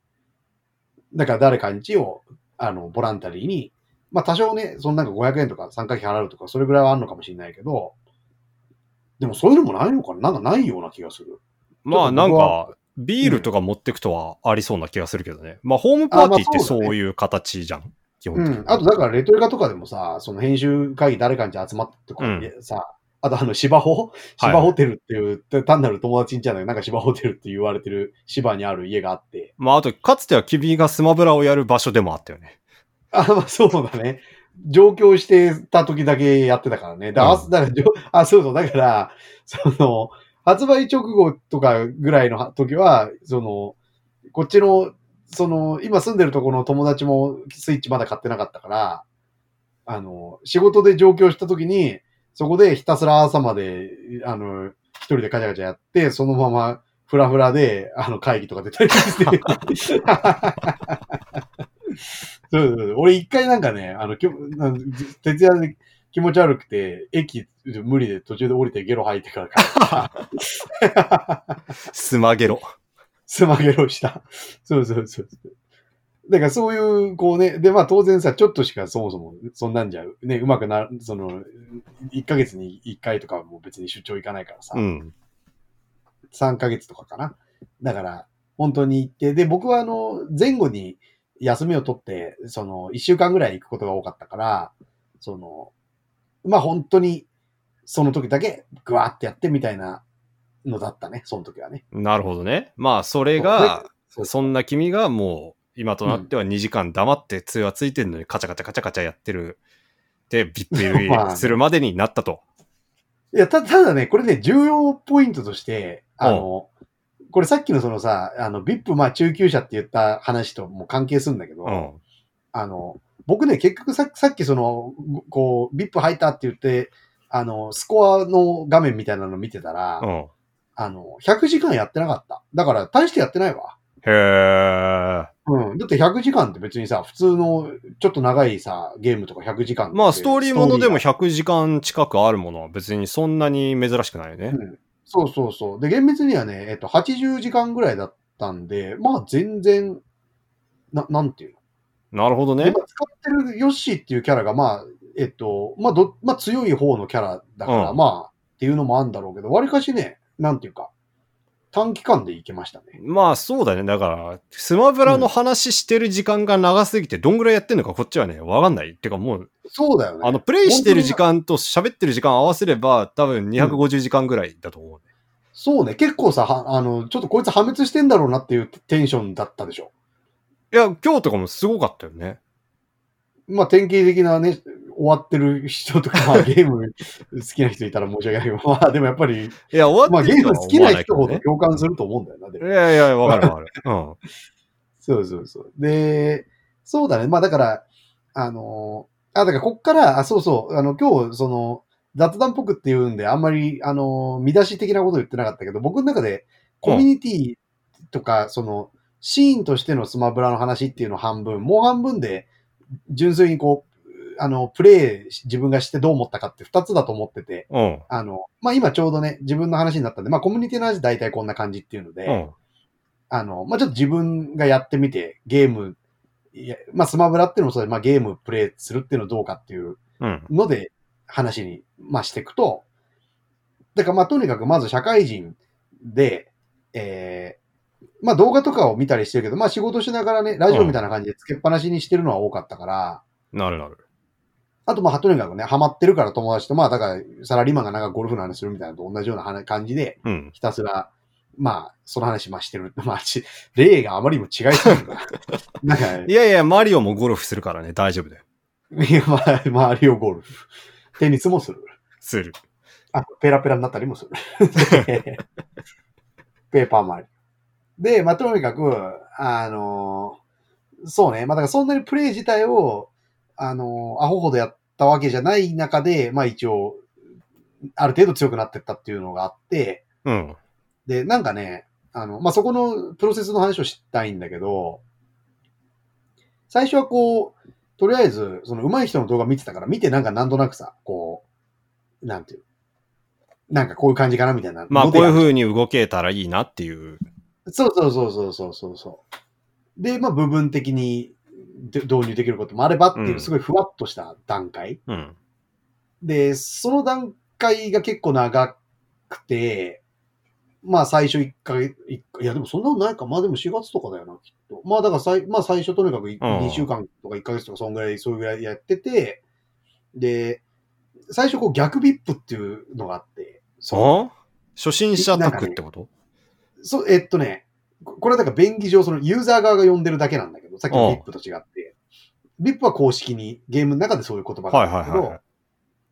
だから誰かんちを、あの、ボランタリーに、まあ多少ね、そのなんか500円とか参加費払うとか、それぐらいはあるのかもしれないけど、でもそういうのもないのかな？なんかないような気がする。まあなんか、ビールとか持ってくとはありそうな気がするけどね。まあホームパーティーってそういう形じゃん。基本的に。うん。あと、だから、レトリカとかでもさ、その編集会議誰かに集まってとか、うんあとあの、芝ホ芝ホテルっていう、単なる友達んちゃないなんか芝ホテルって言われてる芝にある家があって。まああと、かつては君がスマブラをやる場所でもあったよね。あ、まあそうだね。上京してた時だけやってたからね。だから、うんだからあ、そうそう。だから、その、発売直後とかぐらいの時は、その、こっちの、その、今住んでるところの友達もスイッチまだ買ってなかったから、あの、仕事で上京した時に、そこでひたすら朝まで、あの、一人でカチャカチャやって、そのままフラフラで、あの、会議とか出たりして。<laughs> そうそうそう。俺一回なんかね、あの、徹夜で気持ち悪くて、駅無理で途中で降りてゲロ吐いてから。スマゲロ。スマゲロした。そうそうそうそう。だからそういう、こうね、で、まあ当然さ、ちょっとしかそもそもそんなんじゃ、ね、うまくな、その、1ヶ月に1回とかはもう別に出張行かないからさ、うん。3ヶ月とかかな。だから、本当に行って、で、僕はあの、前後に休みを取って、その、1週間ぐらい行くことが多かったから、その、まあ本当に、その時だけ、ぐわーってやってみたいなのだったね、その時はね。なるほどね。まあそれが、そんな君がもう、今となっては2時間黙って通話ついてるのにカチャカチャカチャカチャやってる。で、ビップ <laughs> するまでになったと。いや、た、ただね、これね、重要ポイントとして、あの、これさっきのそのさ、あの、VIP、まあ中級者って言った話とも関係するんだけど、うん。あの、僕ね、結局ささっきその、こう、VIP 入ったって言って、あの、スコアの画面みたいなの見てたら、うん。あの、100時間やってなかった。だから、大してやってないわ。へー。うん。だって100時間って別にさ、普通の、ちょっと長いさ、ゲームとか100時間まあストーリーものでもスト100時間近くあるものは別にそんなに珍しくないよねうん。そうそうそう。で、厳密にはね、えっと、80時間ぐらいだったんで、まあ全然、な、なんていうの？なるほどね使ってるヨッシーっていうキャラが、まあ、えっと、まあ、ど、まあ、強い方のキャラだから、うんまあ、っていうのもあるんだろうけど、わりかしね、なんていうか、短期間でいけましたね。まあそうだね。だから、スマブラの話してる時間が長すぎて、どんぐらいやってんのかこっちはね、わかんない。てかもう、そうだよね。あの、プレイしてる時間と喋ってる時間合わせれば、多分250時間ぐらいだと思う。そうね、結構さ、はあの、ちょっとこいつ破滅してんだろうなっていうテンションだったでしょ。いや、今日とかもすごかったよね。まあ、典型的なね、終わってる人とか、<laughs> まあ、ゲーム好きな人いたら申し訳ないけど、まあ、でもやっぱり、いや、終まあ、わってるとはゲーム好きな人ほどね。共感すると思うんだよな、でもいやいや、わかるわかる。<laughs> うん。そうそうそう。で、そうだね。まあだから、あのーあ、だからこっから、あ、そうそう、あの、今日、その、雑談っぽくっていうんで、あんまり、あのー見出し的なこと言ってなかったけど、僕の中で、コミュニティとか、その、シーンとしてのスマブラの話っていうのを半分、もう半分で、純粋にこう、あの、プレイし、自分がしてどう思ったかって二つだと思ってて、うん。あの、まあ今ちょうどね、自分の話になったんで、まあコミュニティの話大体こんな感じっていうので、うん。あの、まあ、ちょっと自分がやってみて、ゲーム、いやまあ、スマブラっていうのもそうで、まあ、ゲームプレイするっていうのどうかっていううん。ので、話に、まあ、していくと、だからまあ、とにかくまず社会人で、えー、まあ、動画とかを見たりしてるけど、まあ、仕事しながらね、ラジオみたいな感じでつけっぱなしにしてるのは多かったから、なるなる。あとまあ、とにかくね、ハマってるから友達と、まあ、だから、サラリーマンがなんかゴルフの話するみたいなのと同じような話感じで、うん。ひたすら、まあ、その話まあしてる。<laughs> まあ、ち例があまりにも違いすぎるな。<laughs> なんか、いやいや、マリオもゴルフするからね、大丈夫だよ。いや、まあ、マリオゴルフ。テニスもする。する。あ、ペラペラになったりもする。で <laughs> ペーパーマリオ。で、まあ、とにかく、あのそうね。まあ、だからそんなにプレイ自体を、あのアホほどやったわけじゃない中で、まあ一応、ある程度強くなってったっていうのがあって、うん。で、なんかね、あの、まあ、そこのプロセスの話を知ったいんだけど、最初はこう、とりあえず、その上手い人の動画見てたから、見てなんかなんとなくさ、こう、なんていう、なんかこういう感じかなみたいな。まあ、こういうう風に動けたらいいなっていう。そうそうそうそうそうそうそう。で、まあ部分的にで導入できることもあればっていうう、んすごいふわっとした段階。うん。で、その段階が結構長くて、まあ最初1ヶ月、一ヶいやでもそんなことないか。まあでも4月とかだよな、きっと。まあだからさい、まあ最初とにかくうん2週間とか1ヶ月とかそんぐらい、そういうぐらいやってて、で、最初こう逆ビップっていうのがあって、そうあ？初心者宅ってこと？そう、えっとね、ここれはだから便宜上そのユーザー側が呼んでるだけなんだけど、さっきの VIP と違って、VIP は公式にゲームの中でそういう言葉があはいるんだけど、はいはい。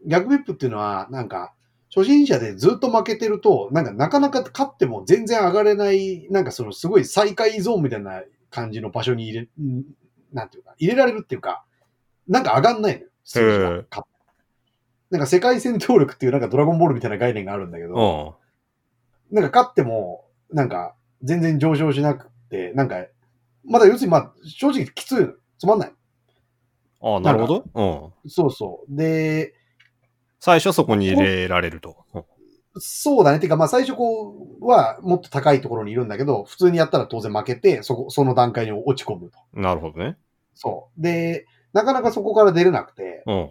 逆 VIP っていうのは、なんか、初心者でずっと負けてると、なんかなかなか勝っても全然上がれない、なんかそのすごい最下位ゾーンみたいな感じの場所に入れ、んなんていうか、入れられるっていうか、なんか上がんないのよ。数字がなんか世界戦闘力っていうなんかドラゴンボールみたいな概念があるんだけど、うん。なんか勝っても、なんか全然上昇しなくて、なんか、まだ要するにまあ正直きついの。つまんない。ああ、なるほど。うん。そうそう。で、最初はそこに入れられると。うんそうだね。てか、まあ最初こうはもっと高いところにいるんだけど、普通にやったら当然負けて、そこ、その段階に落ち込むと。なるほどね。そう。で、なかなかそこから出れなくて、うん。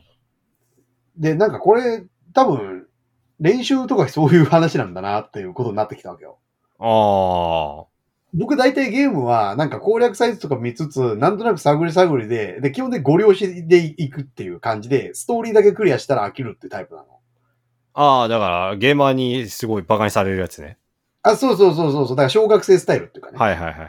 で、なんかこれ、多分、練習とかそういう話なんだなっていうことになってきたわけよ。ああ。僕大体ゲームは、なんか攻略サイズとか見つつ、なんとなく探り探りで、で、基本でご了承で行くっていう感じで、ストーリーだけクリアしたら飽きるってタイプなの。ああ、だから、ゲーマーにすごい馬鹿にされるやつね。あ、そうそうそうそうそう。だから小学生スタイルっていうかね。はいはいはい。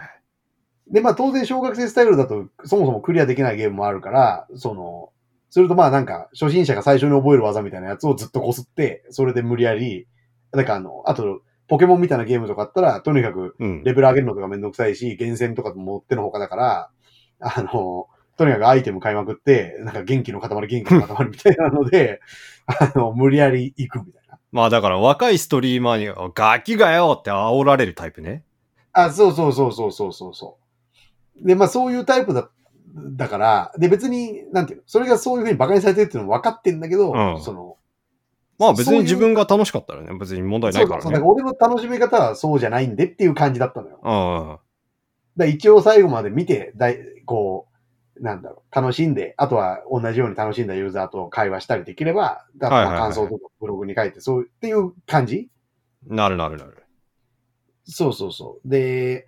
で、まあ当然小学生スタイルだとそもそもクリアできないゲームもあるから、その、するとまあなんか初心者が最初に覚える技みたいなやつをずっとこすって、それで無理やり、だからあの、あと、ポケモンみたいなゲームとかあったら、とにかくうん。レベル上げるのとかめんどくさいし、厳選とかも持ってのほかだから、あの、とにかくアイテム買いまくって、なんか元気の塊、元気の塊みたいなので、あの、無理やり行くみたいな。まあだから若いストリーマーに、ガキがよって煽られるタイプね。あ、そうそうそうそうそうそうそう。で、まあそういうタイプだ、だから、で別に、なんていうの、それがそういうふうに馬鹿にされてるっていうのも分かってんだけど、うんその、まあ別に自分が楽しかったらね、別に問題ないからねそうそう。俺の楽しみ方はそうじゃないんでっていう感じだったのよ。だかうん。ら一応最後まで見て、だいこう、なんだろう、楽しんで、あとは同じように楽しんだユーザーと会話したりできれば、だはいはいはい感想とかブログに書いて、そうっていう感じ？なるなるなる。そうそうそう。で、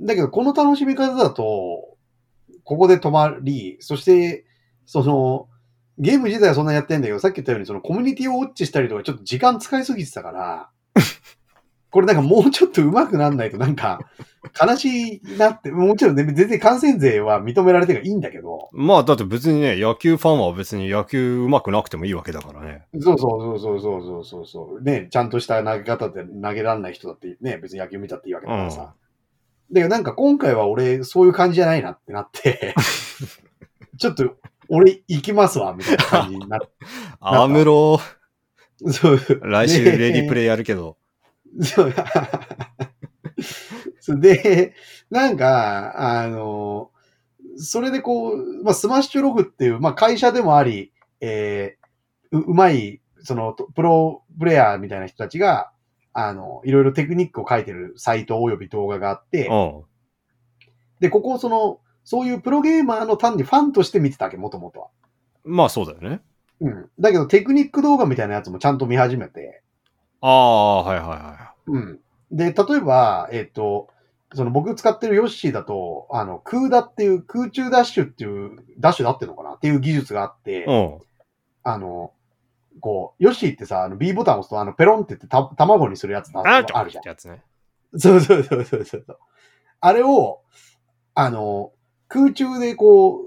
だけどこの楽しみ方だと、ここで止まり、そして、その、ゲーム自体はそんなやってんだけど、さっき言ったようにそのコミュニティをウォッチしたりとかちょっと時間使いすぎてたから、<laughs> これなんかもうちょっと上手くなんないとなんか悲しいなって、もちろんね、全然感染税は認められてるからいいんだけど、まあだって別にね、野球ファンは別に野球上手くなくてもいいわけだからね。そうそうそうそうそうそうそう。ね、ちゃんとした投げ方で投げられない人だってね、別に野球見たっていいわけだからさ。で、なんか今回は俺そういう感じじゃないなってなって、<laughs> <laughs> ちょっと俺行きますわ、みたいな感じになっ <laughs> て。アムロ、そう。来週レディプレイやるけど。そう。<laughs> で、なんか、あの、それでこう、まあ、スマッシュログっていう、まあ、会社でもあり、えーう、うまい、その、とプロプレイヤーみたいな人たちが、あの、いろいろテクニックを書いてるサイト及び動画があって、うん。で、ここをその、そういうプロゲーマーの単にファンとして見てたわけ、もともとは。まあそうだよね。うん。だけど、テクニック動画みたいなやつもちゃんと見始めて、ああ、はいはいはうん。で、例えば、えっ、と、その僕使ってるヨッシーだと、あの、空ダっていう、空中ダッシュっていう、ダッシュだってるのかなっていう技術があって、い。うん。あの、こう、ヨッシーってさ、あの B ボタンを押すと、あの、ペロンって言ってた卵にするやつだああるじゃん。やつね。そうそうそうそうそう。あれを、あの、空中でこ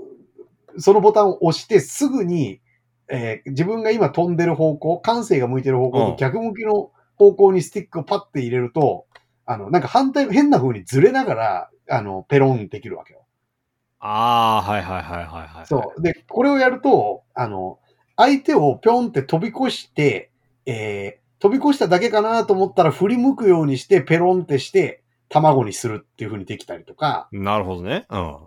う、そのボタンを押してすぐに、えー自分が今飛んでる方向、感性が向いてる方向うんと逆向きの方向にスティックをパッて入れると、あの、なんか反対、変な風にずれながら、あの、ペロンできるわけよ。ああ、はいはいはいはいはい。そう。で、これをやると、あの、相手をぴょんって飛び越して、えー飛び越しただけかなと思ったら振り向くようにして、ペロンってして、卵にするっていう風にできたりとか、なるほどね。うん。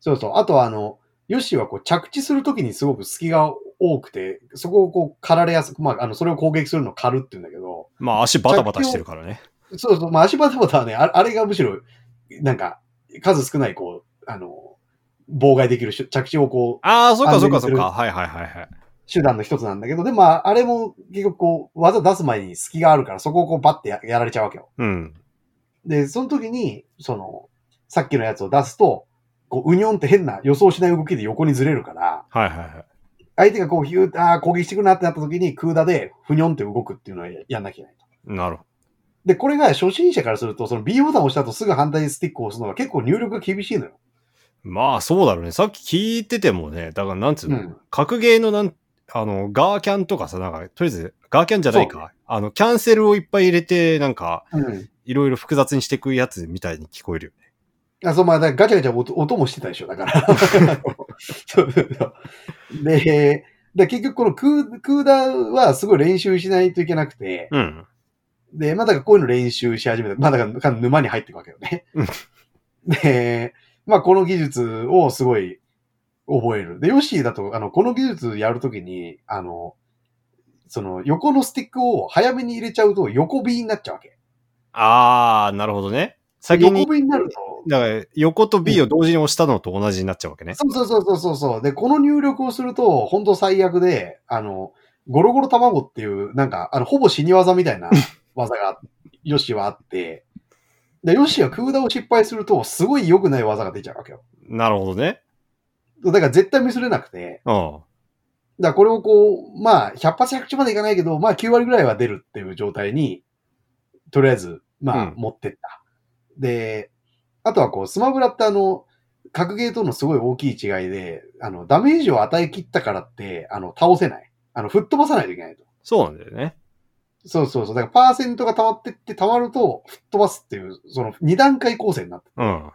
そうそう。あとはあの、ヨッシーはこう着地するときにすごく隙が多くて、そこをこう狩られやすく、まあ、あの、それを攻撃するのを狩るって言うんだけど、まあ足バタバタしてるからね。そうそう、まあ足バタバタはね、ああれがむしろ、なんか、数少ないこう、あの、妨害できるし着地をこう、ああ、そっかそっかそっか。はいはいはいはい。手段の一つなんだけど、でもまあ、あれも結局こう、技出す前に隙があるから、そこをこうバッてややられちゃうわけよ。うん。で、その時に、その、さっきのやつを出すと、こう、うにょんって変な予想しない動きで横にずれるから、はいはいはい。相手がこう、ヒューッ、ああ、攻撃してくるなってなった時に、空打で、ふにょんって動くっていうのをややんなきゃいけないと。なるほで、これが初心者からすると、その B ボタンを押した後すぐ反対スティックを押すのが結構入力が厳しいのよ。ど。まあそうだろうね。さっき聞いててもね、だからなんつうの、うん格ゲーのなん、あの、ガーキャンとかさ、なんか、とりあえず、ガーキャンじゃないか。あの、キャンセルをいっぱい入れて、なんか、うん。いろいろ複雑にしていくやつみたいに聞こえるよね。あ、そう、まあ、ガチャガチャ音音もしてたでしょ、だから。<laughs> そうそうそうで、で結局この空、空打はすごい練習しないといけなくて、うん。で、まあだからこういうの練習し始めた。まあだからか沼に入っていくわけよねうん。で、まあこの技術をすごい覚える。で、ヨッシーだと、あの、この技術やるときに、あの、その横のスティックを早めに入れちゃうと横 B になっちゃうわけ。あー、なるほどね。先に横、B になると、だから、横と B を同時に押したのと同じになっちゃうわけね。そうそうそうそうそうそう。で、この入力をすると、本当最悪で、あの、ゴロゴロ卵っていう、なんか、あの、ほぼ死に技みたいな <laughs> 技が、ヨッシーはあって、で、ヨッシーは空打を失敗すると、すごい良くない技が出ちゃうわけよ。なるほどね。だから絶対ミスれなくて、うん。だからこれをこう、まあ、100発100中までいかないけど、まあ9割ぐらいは出るっていう状態に、とりあえず、まあうん、持ってった。で、あとはこう、スマブラってあの、格ゲーとのすごい大きい違いで、あの、ダメージを与え切ったからって、あの、倒せない。あの、吹っ飛ばさないといけないと。そうなんだよね。そうそうそう。だからパーセントが溜まってって溜まると、吹っ飛ばすっていう、その二段階構成になってうん。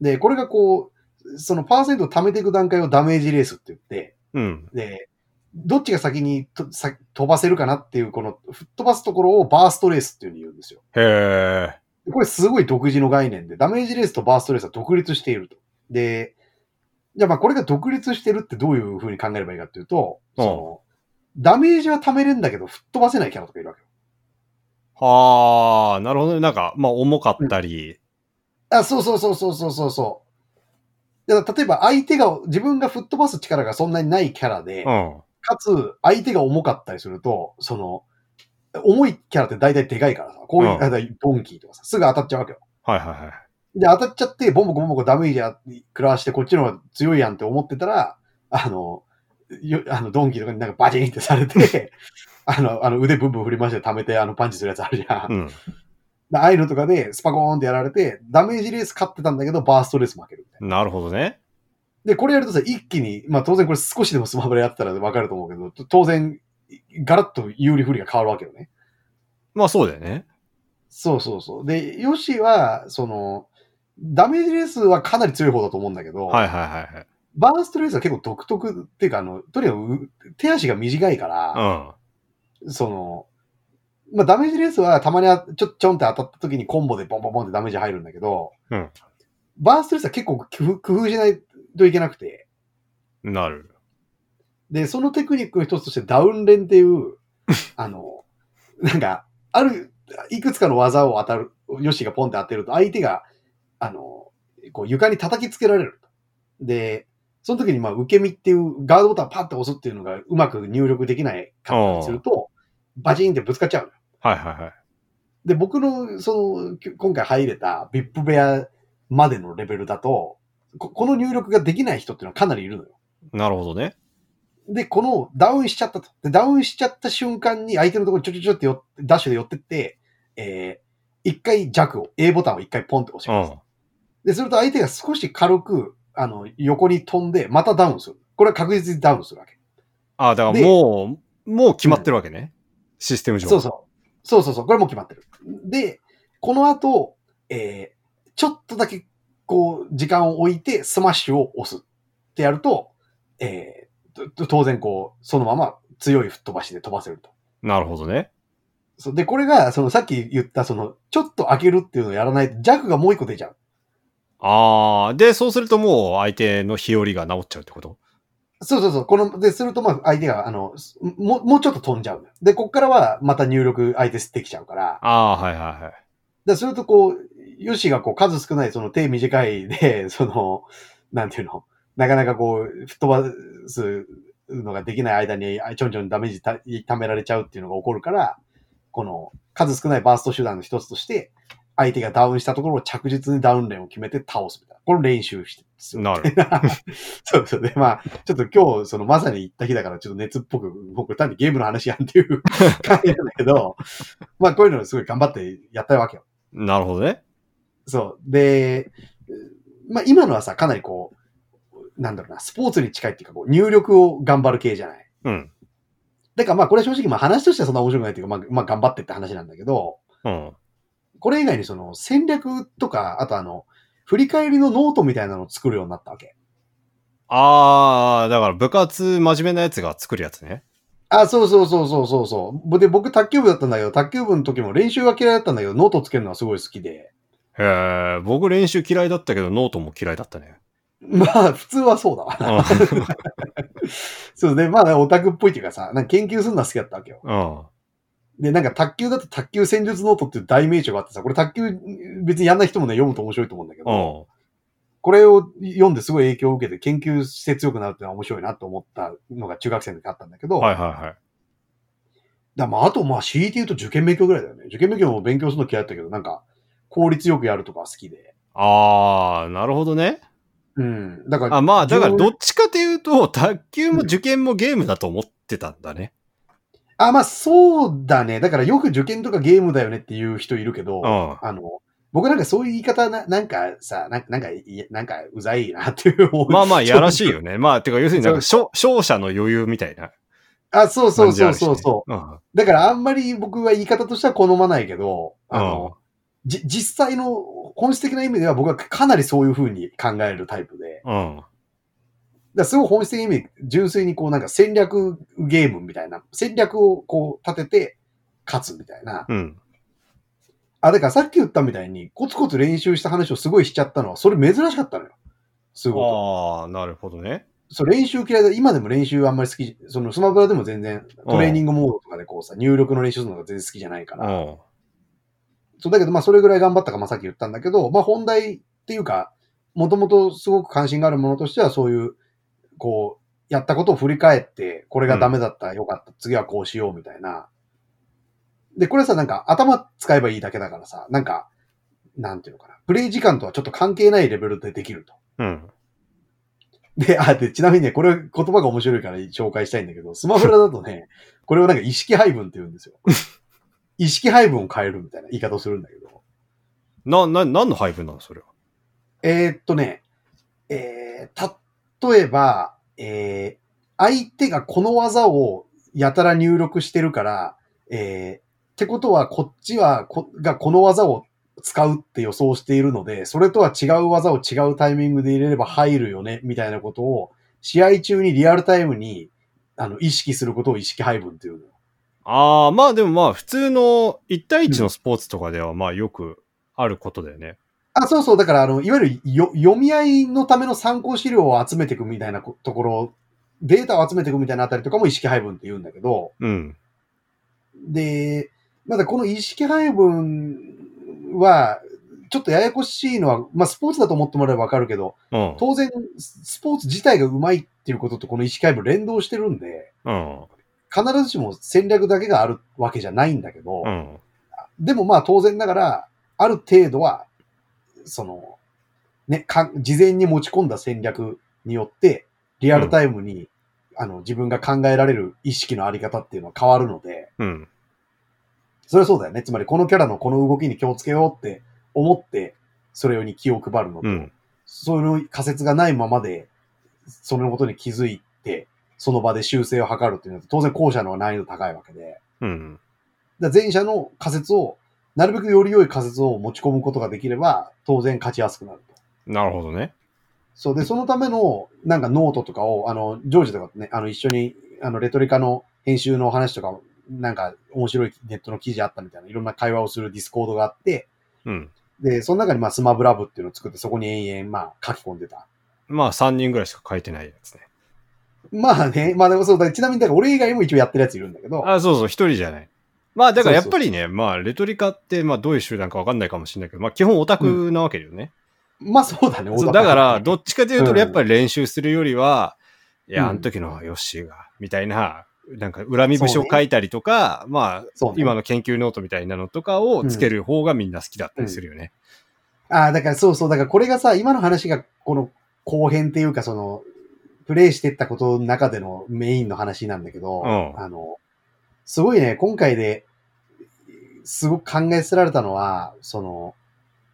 で、これがこう、そのパーセントを貯めていく段階をダメージレースって言って、うん。で、どっちが先にとさ飛ばせるかなっていう、この吹っ飛ばすところをバーストレースっていうふうに言うんですよ。へえ。これすごい独自の概念で、ダメージレースとバーストレースは独立していると。で、じゃあまあこれが独立してるってどういうふうに考えればいいかっていうと、うんその、ダメージは貯めれるんだけど、吹っ飛ばせないキャラとかいるわけよ。はあ、なるほどね。なんか、まあ、重かったり。あ、そうそうそうそうそうそうそう。だから例えば相手が、自分が吹っ飛ばす力がそんなにないキャラで、うん。かつ相手が重かったりすると、その、重いキャラって大体でかいからさ、こういう、うドンキーとかさ、すぐ当たっちゃうわけよ。はいはいはい。で、当たっちゃって、ボンボコボンボコダメージや食らわして、こっちの方が強いやんって思ってたら、あの、よあの、ドンキーとかになんかバチンってされて、<laughs> あの、あの腕ブンブン振りまして溜めて、あの、パンチするやつあるじゃん。うん。でああいうのとかで、スパコーンってやられて、ダメージレース勝ってたんだけど、バーストレース負けるみたいな。なるほどね。で、これやるとさ、一気に、まあ当然これ少しでもスマブラやったらわかると思うけど、と当然、ガラッと有利不利が変わるわけよね。まあそうだよね。そうそうそう。で、ヨシは、その、ダメージレースはかなり強い方だと思うんだけど、はいはいはいはい。バーストレースは結構独特っていうか、あの、とにかく手足が短いから、うん。その、まあ、ダメージレースはたまにあちょ、ちょんって当たった時にコンボでボンボンボンってダメージ入るんだけど、うんバーストレースは結構工夫工夫しないといけなくて、なる。で、そのテクニックの一つとしてダウン連っていう、<laughs> あの、なんか、ある、いくつかの技を当たる、ヨシがポンって当てると、相手が、あの、こう床に叩きつけられると。で、その時にまあ受け身っていうガードボタンをパッて押すっていうのがうまく入力できないかったりすると、バチンってぶつかっちゃう。はいはいはい。で、僕の、その、き今回入れた VIP 部屋までのレベルだと、ここの入力ができない人っていうのはかなりいるのよ。なるほどね。で、このダウンしちゃったと。で、ダウンしちゃった瞬間に相手のところにちょちょちょってよダッシュで寄ってって、えー、一回弱を、A ボタンを一回ポンって押しうます。ん。で、すると相手が少し軽く、あの、横に飛んで、またダウンする。これは確実にダウンするわけ。ああ、だからでもう、もう決まってるわけね。システム上。そうそう。そうそうそう。これも決まってる。で、この後、えー、ちょっとだけ、こう、時間を置いて、スマッシュを押すってやると、えー、と当然こう、そのまま強い吹っ飛ばしで飛ばせると。なるほどね。そうで、これが、そのさっき言った、その、ちょっと開けるっていうのをやらないと、弱がもう一個出ちゃう。ああ、で、そうするともう相手のひるみが治っちゃうってこと？そうそうそう。この、で、すると、まあ、相手が、あの、すもう、もうちょっと飛んじゃう。で、こっからは、また入力、相手できちゃうから、ああ、はいはいはい。で、すると、こう、ヨシがこう、数少ない、その手短いで、その、なんていうの、なかなかこう、吹っ飛ばすのができない間に、あちょんちょんダメージた貯められちゃうっていうのが起こるから、この、数少ないバースト手段の一つとして、相手がダウンしたところを着実にダウンレーンを決めて倒すみたいな。これ練習してするなる。<laughs> そうそう。で、まあ、ちょっと今日、そのまさに行った日だから、ちょっと熱っぽく、僕単にゲームの話やんっていう <laughs> 感じなんだけど、まあ、こういうのをすごい頑張ってやったわけよ。なるほどね。そう。で、まあ今のはさ、かなりこう、なんだろうな、スポーツに近いっていうか、こう入力を頑張る系じゃない。うん。だからまあこれ正直まあ話としてはそんな面白くないっていうか、まあ、まあ頑張ってって話なんだけど、うん。これ以外にその戦略とか、あとあの、振り返りのノートみたいなのを作るようになったわけ。ああ、だから部活真面目なやつが作るやつね。あ、そうそうそうそうそうそう。で、僕卓球部だったんだけど、卓球部の時も練習は嫌いだったんだけど、ノートつけるのはすごい好きで。へえ、僕練習嫌いだったけど、ノートも嫌いだったね。<laughs> まあ、普通はそうだわ。うん。<laughs> そうで、まあ、オタクっぽいっていうかさ、なんか研究するのは好きだったわけよ。うん。で、なんか卓球だと卓球戦術ノートっていう大名著があってさ、これ卓球別にやんない人もね、読むと面白いと思うんだけど、うん。これを読んですごい影響を受けて研究して強くなるっていうのは面白いなと思ったのが中学生の時あったんだけど、はいはいはい。だまあ、あとまあ CT 言うと受験勉強ぐらいだよね。受験勉強も勉強するの嫌いだったけど、なんか効率よくやるとか好きで。ああ、なるほどね。うん。だから、あまあ、だから上どっちかというと、卓球も受験もゲームだと思ってたんだね。あ、まあそうだね。だからよく受験とかゲームだよねっていう人いるけど、うん。あの、僕なんかそういう言い方な、なんかさ、なんなんか、なんかうざいなっていう思う。まあまあ、やらしいよね。まあ、てか、要するになんか、勝勝者の余裕みたいなあ、そうそう。そうそうそう。うん。だからあんまり僕は言い方としては好まないけど、あの、じ、実際の本質的な意味では僕はかなりそういう風に考えるタイプで、だかうん。らすごい本質的な意味で純粋にこうなんか戦略ゲームみたいな、戦略をこう立てて勝つみたいな。うん。あ、だからさっき言ったみたいにコツコツ練習した話をすごいしちゃったのは、それ珍しかったのよ。すごく。ああ、なるほどね。そう、練習嫌いだ。今でも練習あんまり好き、そのスマブラでも全然トレーニングモードとかでこうさ、入力の練習するのが全然好きじゃないから。うん。そうだけど、まあそれぐらい頑張ったか、まあさっき言ったんだけど、まあ本題っていうか、もともとすごく関心があるものとしては、そういう、こう、やったことを振り返って、これがダメだった、よかった、次はこうしようみたいな。で、これさ、なんか頭使えばいいだけだからさ、なんか、なんていうのかな。プレイ時間とはちょっと関係ないレベルでできると。うん。で、あ、で、ちなみにね、これ言葉が面白いから紹介したいんだけど、スマブラだとね、これをなんか意識配分って言うんですよ。<laughs> 意識配分を変えるみたいな言い方をするんだけど。な、な、何の配分なのそれは？えーっとね、えー、例えば、えー、相手がこの技をやたら入力してるから、えー、ってことはこっちはこ、がこの技を使うって予想しているので、それとは違う技を違うタイミングで入れれば入るよね、みたいなことを、試合中にリアルタイムに、あの、意識することを意識配分っていうの。ああ、まあでもまあ、普通の1対1のスポーツとかではまあよくあることだよね。あ、そうそう。だから、あの、いわゆるよ読み合いのための参考資料を集めていくみたいなこところ、データを集めていくみたいなあたりとかも意識配分って言うんだけど、うん。で、まだこの意識配分は、ちょっとややこしいのは、まあ、スポーツだと思ってもらえばわかるけど、うん。当然、スポーツ自体が上手いっていうこととこの意識配分連動してるんで、うん。必ずしも戦略だけがあるわけじゃないんだけど、うん。でもまあ当然ながら、ある程度は、その、ね、か事前に持ち込んだ戦略によって、リアルタイムに、あの、自分が考えられる意識のあり方っていうのは変わるので、うん。それはそうだよね。つまりこのキャラのこの動きに気をつけようって思って、それに気を配るのと、うん。そういう仮説がないままで、そのことに気づいて、その場で修正を図るっていうのは、当然後者の難易度高いわけで、うん。だ前者の仮説を、なるべくより良い仮説を持ち込むことができれば、当然勝ちやすくなると。なるほどね。そうで、そのための、なんかノートとかを、あの、ジョージとかとね、あの、一緒に、あの、レトリカの編集の話とか、なんか、面白いネットの記事あったみたいな、いろんな会話をするディスコードがあって、うん。で、その中に、まあ、スマブラ部っていうのを作って、そこに延々、まあ、書き込んでた。まあ3人ぐらいしか書いてないやつね。まあね、まあでもそうだ、ちなみに、だから俺以外も一応やってるやついるんだけど、あ、そうそう、一人じゃない。まあだからやっぱりね、まあレトリカって、まあどういう集団かわかんないかもしれないけど、まあ基本オタクなわけだよね。まあそうだね、そうだから、どどっちかというと、うん。やっぱり練習するよりは、いや、うん。あの時のヨッシーが、みたいな、なんか恨み節を書いたりとか、まあ、そうね。今の研究ノートみたいなのとかをつける方がみんな好きだったりするよね。ああ、だからそうそう、だからこれがさ、今の話が、この後編っていうか、その、プレイしてったことの中でのメインの話なんだけど、うんあの、すごいね、今回で、すごく考えすられたのは、その、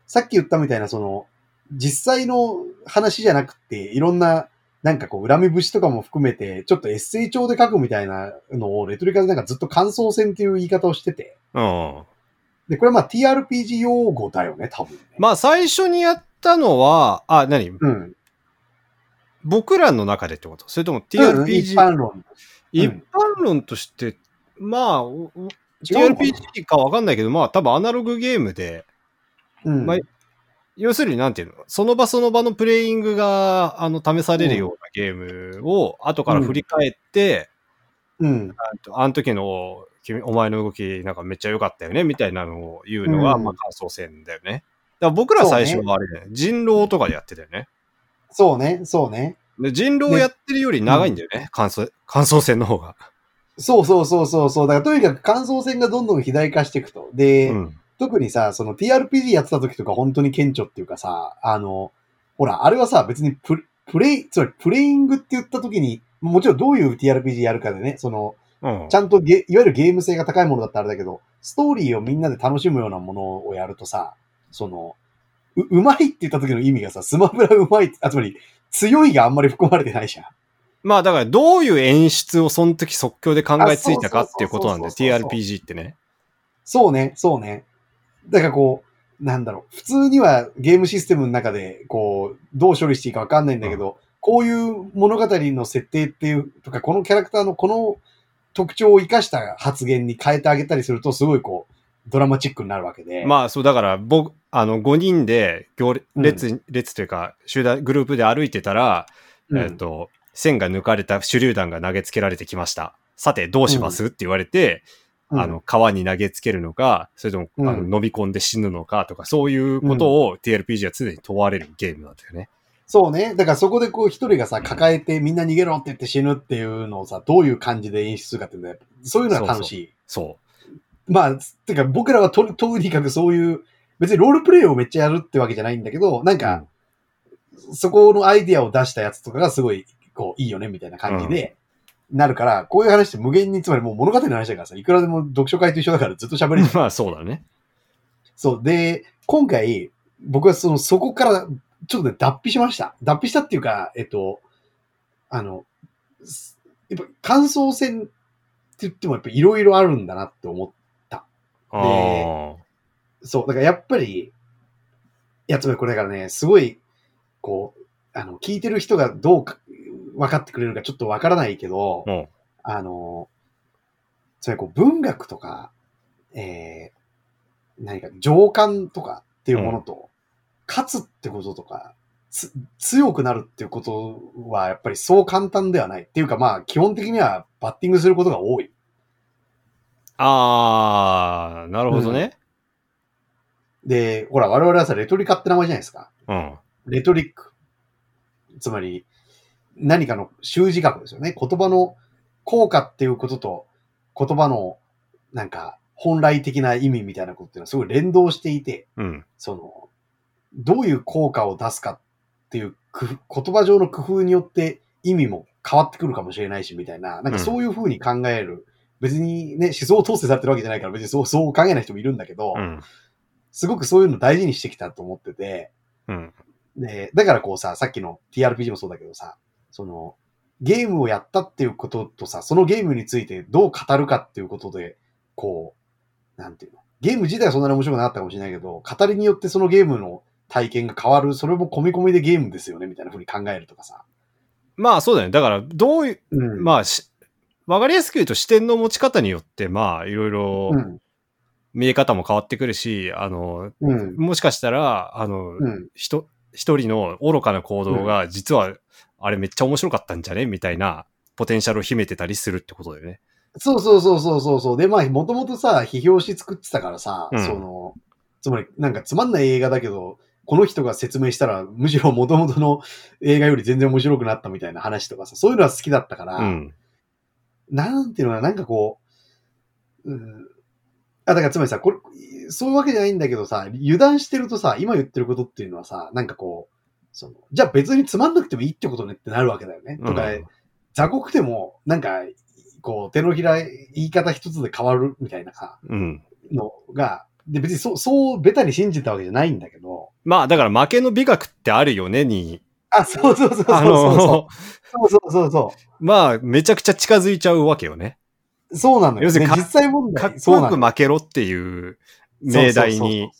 さっき言ったみたいな、その、実際の話じゃなくて、いろんな、なんかこう、恨み節とかも含めて、ちょっとエッセイ調で書くみたいなのを、レトリカでなんかずっと感想戦っていう言い方をしてて、うん。で、これはまあ TRPG 用語だよね、多分、ね。まあ最初にやったのは、あ、何？うん。僕らの中でってこと？それともうん一 TRPG、般論。一般論として、うのかな TRPG かわかんないけど、まあ多分アナログゲームで、うん。まあ要するになんていうの？その場その場のプレイングが、あの、試されるようなゲームを後から振り返って、うん。あとあの時の君、お前の動きなんかめっちゃ良かったよね、みたいなのを言うのが、うんまあ感想戦だよね。だから僕ら最初はあれだよね、人狼とかでやってたよね。そうね、そうね。で人狼やってるより長いんだよね、感想、感想戦の方が。そうそうそうそうそう。だからとにかく感想戦がどんどん肥大化していくと。で、うん。特にさ、その TRPG やってた時とか本当に顕著っていうかさ、あの、ほら、あれはさ、別にププレイ、つまりプレイングって言った時に、もちろんどういう TRPG やるかでね、その、うんちゃんとゲ、いわゆるゲーム性が高いものだったらあれだけど、ストーリーをみんなで楽しむようなものをやるとさ、その、う、うまいって言った時の意味がさ、スマブラうまいって、あ、つまり、強いがあんまり含まれてないじゃん。まあだからどういう演出をその時即興で考えついたかっていうことなんだよ、あそうそうそうそう TRPG ってね。そうね、そうね。だからこう、なんだろう、普通にはゲームシステムの中で、こう、どう処理していいかわかんないんだけど、こういう物語の設定っていう、とか、このキャラクターのこの特徴を生かした発言に変えてあげたりすると、すごいこう、ドラマチックになるわけで。まあそうだから僕、あの5人で行列、うん。列、列というか集団、グループで歩いてたら、うん。えっ、と、線が抜かれた手榴弾が投げつけられてきました。さてどうします、って言われて、うん。あの、川に投げつけるのか、それとも、うん。あの飲み込んで死ぬのかとか、そういうことを TRPG は常に問われるゲームなんだよね。そうね。だからそこでこう一人がさ、抱えてみんな逃げろって言って死ぬっていうのをさ、どういう感じで演出するかっていうのは、そういうのは楽しい。そまあ、てか僕らはととにかくそういう、別にロールプレイをめっちゃやるってわけじゃないんだけど、なんか、そこのアイディアを出したやつとかがすごい、こう、いいよね、みたいな感じで、なるから、こういう話って無限に、つまりもう物語の話だからさ、いくらでも読書会と一緒だからずっと喋れるう。<laughs> まあそうだね。そう。で、今回、僕はその、そこから、ちょっとね、脱皮しました。脱皮したっていうか、えっと、あの、すやっぱ感想戦って言ってもやっぱいろいろあるんだなって思っああ。そう、だからやっぱり、いや、つまりこれだからね、すごい、こう、あの、聞いてる人がどうか分かってくれるかちょっと分からないけど、うんあの、つまりこう、文学とか、えー、何か情感とかっていうものと、勝つってこととか、つ強くなるっていうことはやっぱりそう簡単ではない。っていうかまあ、基本的にはバッティングすることが多い。ああ、なるほどね。で、ほら、我々はさ、レトリカって名前じゃないですか。うん。レトリック。つまり、何かの習字学ですよね。言葉の効果っていうことと、言葉の、なんか、本来的な意味みたいなことっていうのはすごい連動していて、うん。その、どういう効果を出すかっていう言葉上の工夫によって意味も変わってくるかもしれないし、みたいな、なんかそういう風に考える別にね、思想統制されてるわけじゃないから別にそう、そう考えない人もいるんだけど、うん。すごくそういうの大事にしてきたと思ってて、うん。で、だからこうさ、さっきの TRPG もそうだけどさ、その、ゲームをやったっていうこととさ、そのゲームについてどう語るかっていうことで、こう、なんていうの？ゲーム自体はそんなに面白くなかったかもしれないけど、語りによってそのゲームの体験が変わる、それも込み込みでゲームですよね、みたいな風に考えるとかさ。まあそうだね。だから、どういう、うんまあし、わかりやすく言うと視点の持ち方によって、まあ、いろいろうん。見え方も変わってくるし、あの、うん。もしかしたら、あの、うん。人、一人の愚かな行動が、実は、あれめっちゃ面白かったんじゃね？みたいな、ポテンシャルを秘めてたりするってことだよね。そうそうそうそうそうそう。で、まあ、もともとさ、批評し作ってたからさ、うんその、つまり、なんかつまんない映画だけど、この人が説明したら、むしろ <laughs> 元々の映画より全然面白くなったみたいな話とかさ、そういうのは好きだったから、うん。なんていうのかな、なんかこう、うん、あ、だからつまりさ、これ、そういうわけじゃないんだけどさ、油断してるとさ、今言ってることっていうのはさ、なんかこう、その、じゃあ別につまんなくてもいいってことねってなるわけだよね。とか、うん雑魚くても、なんか、こう、手のひら、言い方一つで変わるみたいなさ、うん。のが、で、別にそう、そう、ベタに信じたわけじゃないんだけど、まあ、だから負けの美学ってあるよねに、あ、そうそうそうそうあそうの、そうそうそうそまあ、めちゃくちゃ近づいちゃうわけよね。う。そうなのよ。要するに実際問題、かっこよく負けろっていう命題に、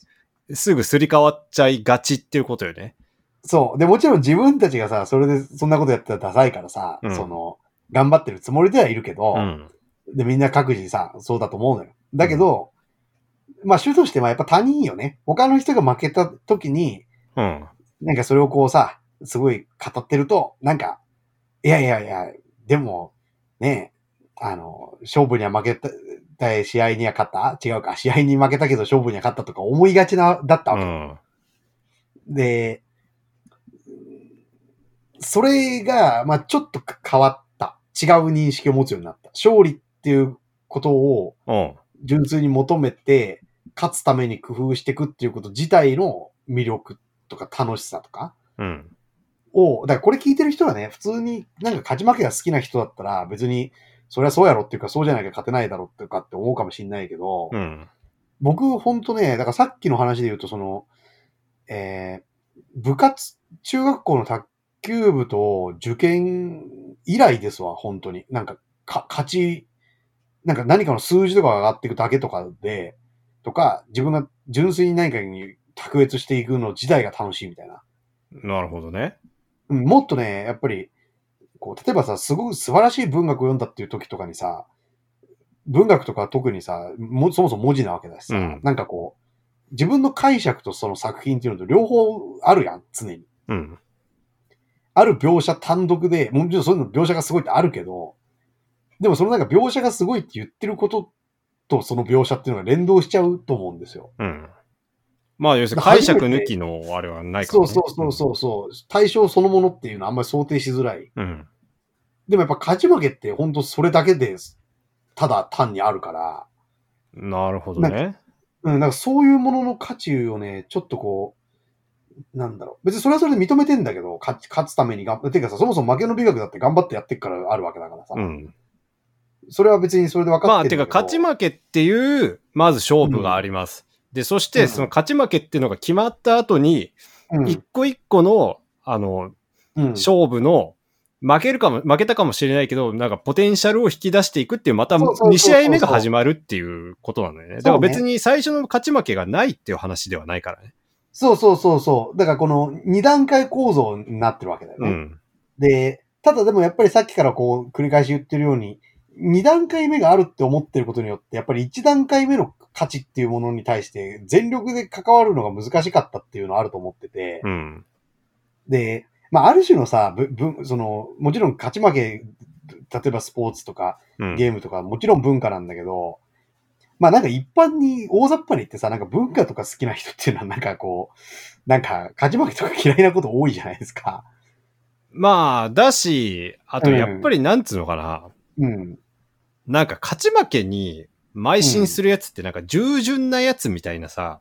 すぐすり替わっちゃいがちっていうことよね。そう。で、もちろん自分たちがさ、それでそんなことやってたらダサいからさ、うんその、頑張ってるつもりではいるけど、うん。で、みんな各自さ、そうだと思うのよ。だけど、まあ、主としてはやっぱ他人よね。他の人が負けた時に、うん。なんかそれをこうさ、すごい語ってると、なんか、いやいやいや、でも、ねあの、勝負には負けた、た試合には勝った？違うか。試合に負けたけど勝負には勝ったとか思いがちな、だったわけ。うん。で、それが、まあちょっと変わった。違う認識を持つようになった。勝利っていうことをうん。純粋に求めて、勝つために工夫していくっていうこと自体の魅力とか楽しさとかうん。を、だからこれ聞いてる人はね、普通になんか勝ち負けが好きな人だったら別に、それはそうやろっていうかそうじゃないか勝てないだろっていうかって思うかもしんないけど、うん。僕ほんとね、だからさっきの話で言うとその、えー、部活、中学校の卓球部と受験以来ですわ、本当に。なんか、か、勝ち、なんか何かの数字とかが上がっていくだけとかで、とか、自分が純粋に何かに卓越していくの自体が楽しいみたいな。なるほどね。うんもっとね、やっぱり、こう、例えばさ、すごく素晴らしい文学を読んだっていう時とかにさ、文学とか特にさ、もそもそも文字なわけだしさ、うんなんかこう、自分の解釈とその作品っていうのと両方あるやん、常に。うん。ある描写単独で、もちろんそういうの描写がすごいってあるけど、でもそのなんか描写がすごいって言ってることとその描写っていうのが連動しちゃうと思うんですよ。うん。まあ、要するに解釈抜きのあれはないから、ね。そうそうそうそうそう。対象そのものっていうのはあんまり想定しづらい。うん。でもやっぱ勝ち負けって本当それだけです。ただ単にあるから、なるほどね。うん、なんかそういうものの価値をね、ちょっとこう、なんだろう。別にそれはそれで認めてんだけど、勝ち、勝つために頑張って、てかさ、そもそも負けの美学だって頑張ってやってっからあるわけだからさ。うん。それは別にそれで分かまあ、ってるてか、勝ち負けっていう、まず勝負があります。で、そして、うんその勝ち負けっていうのが決まった後に、うん一個一個の、あの、うん勝負の、負けるかも、負けたかもしれないけど、なんかポテンシャルを引き出していくっていう、またそうそうそうそう2試合目が始まるっていうことなんだよね。だから別に最初の勝ち負けがないっていう話ではないからね。そうそうそうそう。だからこの二段階構造になってるわけだよね。うん。で、ただでもやっぱりさっきからこう繰り返し言ってるように、二段階目があるって思ってることによって、やっぱり一段階目の価値っていうものに対して全力で関わるのが難しかったっていうのはあると思ってて、うん。で、まあある種のさ、ぶぶその、もちろん勝ち負け、例えばスポーツとかうん。ゲームとかもちろん文化なんだけど、まあなんか一般に大雑把に言ってさ、なんか文化とか好きな人っていうのはなんかこう、なんか勝ち負けとか嫌いなこと多いじゃないですか。まあ、だし、あとやっぱりなんつうのかな。うん。なんか勝ち負けに邁進するやつってなんか従順なやつみたいなさ、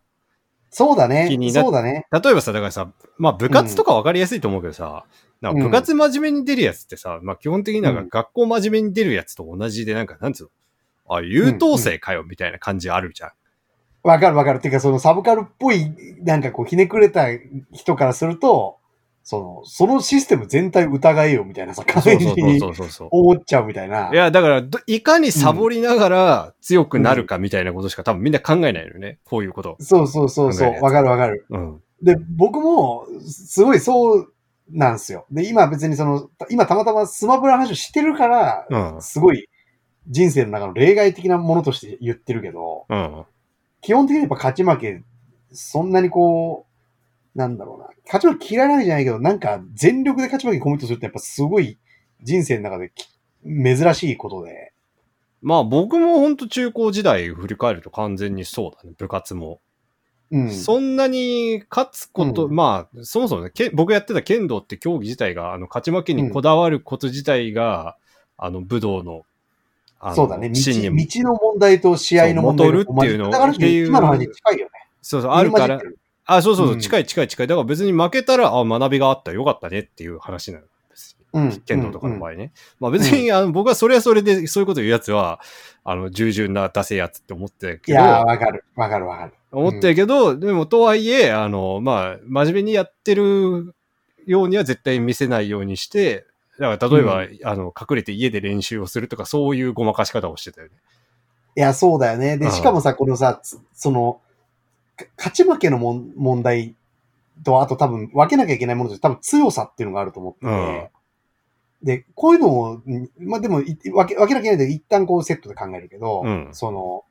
そうだね気に。なそうだね。例えばさ、だからさ、まあ部活とか分かりやすいと思うけどさ、なんか部活真面目に出るやつってさ、まあ基本的になんか学校真面目に出るやつと同じで、なんかなんつうの？あ、優等生かよ、みたいな感じあるじゃん。わかるわかる。てか、そのサブカルっぽい、なんかこう、ひねくれた人からすると、その、そのシステム全体疑えよ、みたいなさ、感じに。思っちゃうみたいな。いや、だからど、いかにサボりながら強くなるかみたいなことしか多分みんな考えないのよね。こういうこと。そうそうそうそうわかるわかる。うん。で、僕も、すごいそうなんですよ。で、今別にその、今たまたまスマブラの話をしてるから、うん。すごい人生の中の例外的なものとして言ってるけど、うん。基本的にやっぱ勝ち負け、そんなにこう、なんだろうな。勝ち負け嫌いなんじゃないけど、なんか全力で勝ち負けコミットするってやっぱすごい人生の中でき珍しいことで。まあ僕も本当中高時代振り返ると完全にそうだね。部活も。うん。そんなに勝つこと、うまあ、そもそもね、け僕やってた剣道って競技自体が、あの、勝ち負けにこだわること自体が、あの、武道の、あのそうだね。道道の問題と試合の問題戻るっていうのだからっていう今の話に近いよね。そうそう、あるからあ、そうそうそう、うん近い近い近い。だから別に負けたら、あ、学びがあった、よかったねっていう話なの。うん。剣道とかの場合ね。まあ別に、あの、僕はそれはそれで、そういうこと言うやつは、あの、従順な出せやつって思ってるけど、いやー、わかる。わかるわかる。思ってるけど、でもとはいえ、あの、まあ、真面目にやってるようには絶対見せないようにして、だから例えば、うあの、隠れて家で練習をするとか、そういうごまかし方をしてたよね。いや、そうだよね。で、うんしかもさ、このさ、つその、か勝ち負けの問題と、あと多分分けなきゃいけないものとして多分強さっていうのがあると思ってて、うんで、こういうのを、んまあでもい分け、分けなきゃいけないんで一旦こうセットで考えるけど、うんその、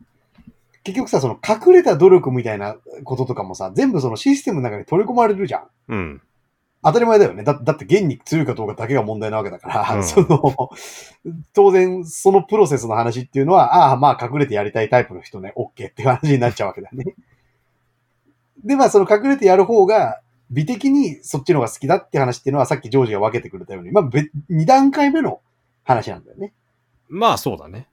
結局さ、その隠れた努力みたいなこととかもさ、全部そのシステムの中に取り込まれるじゃん。うん。当たり前だよね。だだって現に強いかどうかだけが問題なわけだから、うん <laughs> その、当然そのプロセスの話っていうのは、ああ、まあ隠れてやりたいタイプの人ね、OK っていう話になっちゃうわけだよね。で、まあその隠れてやる方が、美的にそっちの方が好きだって話っていうのはさっきジョージが分けてくれたように、まあ別、2段階目の話なんだよね。まあそうだね。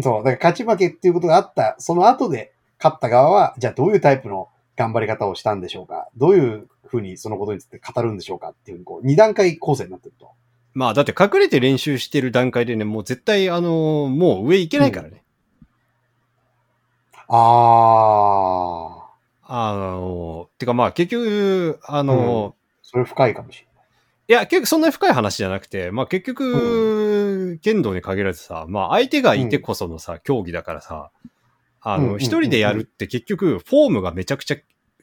そう。だから勝ち負けっていうことがあった、その後で勝った側は、じゃあどういうタイプの頑張り方をしたんでしょうか？どういうふうにそのことについて語るんでしょうかっていう、こう、二段階構成になってると。まあだって隠れて練習してる段階でね、もう絶対、あのもう上行けないからね。あー、あのてかまあ結局、あのそれ深いかもしれいや、結局そんなに深い話じゃなくて、まあ結局、剣道に限らずさ、まあ相手がいてこそのさ、競技だからさ、あの、うんうんうん一人でやるって結局、フォームがめちゃくちゃ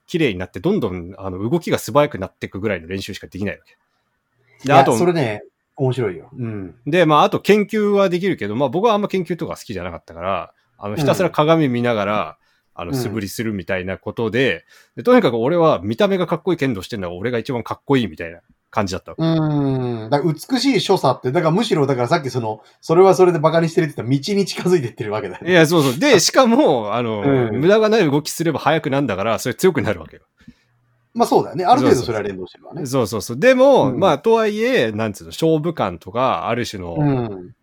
綺麗になって、どんどん、あの、動きが素早くなっていくぐらいの練習しかできないわけ。であとそれね、面白いよ。うん。で、まああと研究はできるけど、まあ僕はあんま研究とか好きじゃなかったから、あの、ひたすら鏡見ながら、あの、うん素振りするみたいなことで、で、とにかく俺は見た目がかっこいい剣道してんだから俺が一番かっこいいみたいな感じだった。うーん。だから美しい所作って、だからむしろ、だからさっきその、それはそれで馬鹿にしてるって言った道に近づいてってるわけだよね。いや、そうそう。で、<laughs> しかも、あの、うん無駄がない動きすれば速くなんだから、それ強くなるわけよ。まあそうだよね。ある程度それは連動してるわね。そうそうそう。でも、うんまあ、とはいえ、なんつうの、勝負感とか、ある種の、うん。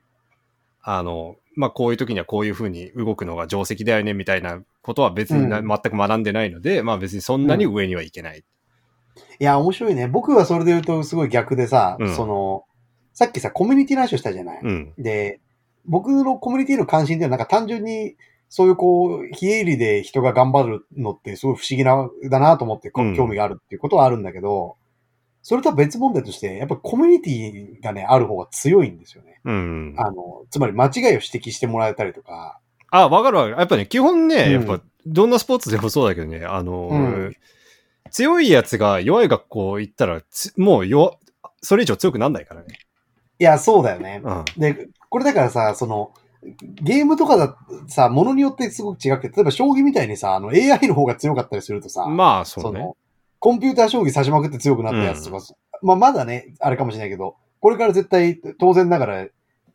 あの、まあ、こういう時にはこういう風に動くのが定石だよね、みたいなことは別にな、うん全く学んでないので、まあ別にそんなに上にはいけない。いや、面白いね。僕はそれで言うとすごい逆でさ、うんその、さっきさ、コミュニティの話をしたじゃない。うん。で、僕のコミュニティの関心っていうのはなんか単純に、そういうこう、非営利で人が頑張るのってすごい不思議な、だなと思って興味があるっていうことはあるんだけど、それとは別問題として、やっぱコミュニティがね、ある方が強いんですよね。うん。あの、つまり間違いを指摘してもらえたりとか、あ、わかるわかる。やっぱね、基本ね、うんやっぱ、どんなスポーツでもそうだけどね、あの、うん強いやつが弱い学校行ったら、つもう弱、それ以上強くなんないからね。いや、そうだよね。うん。で、これだからさ、その、ゲームとかださ、ものによってすごく違くて、例えば将棋みたいにさ、あの AI の方が強かったりするとさ、まあ、そうね。その、コンピューター将棋指しまくって強くなったやつとか、まあまだね、あれかもしれないけど、これから絶対、当然ながら、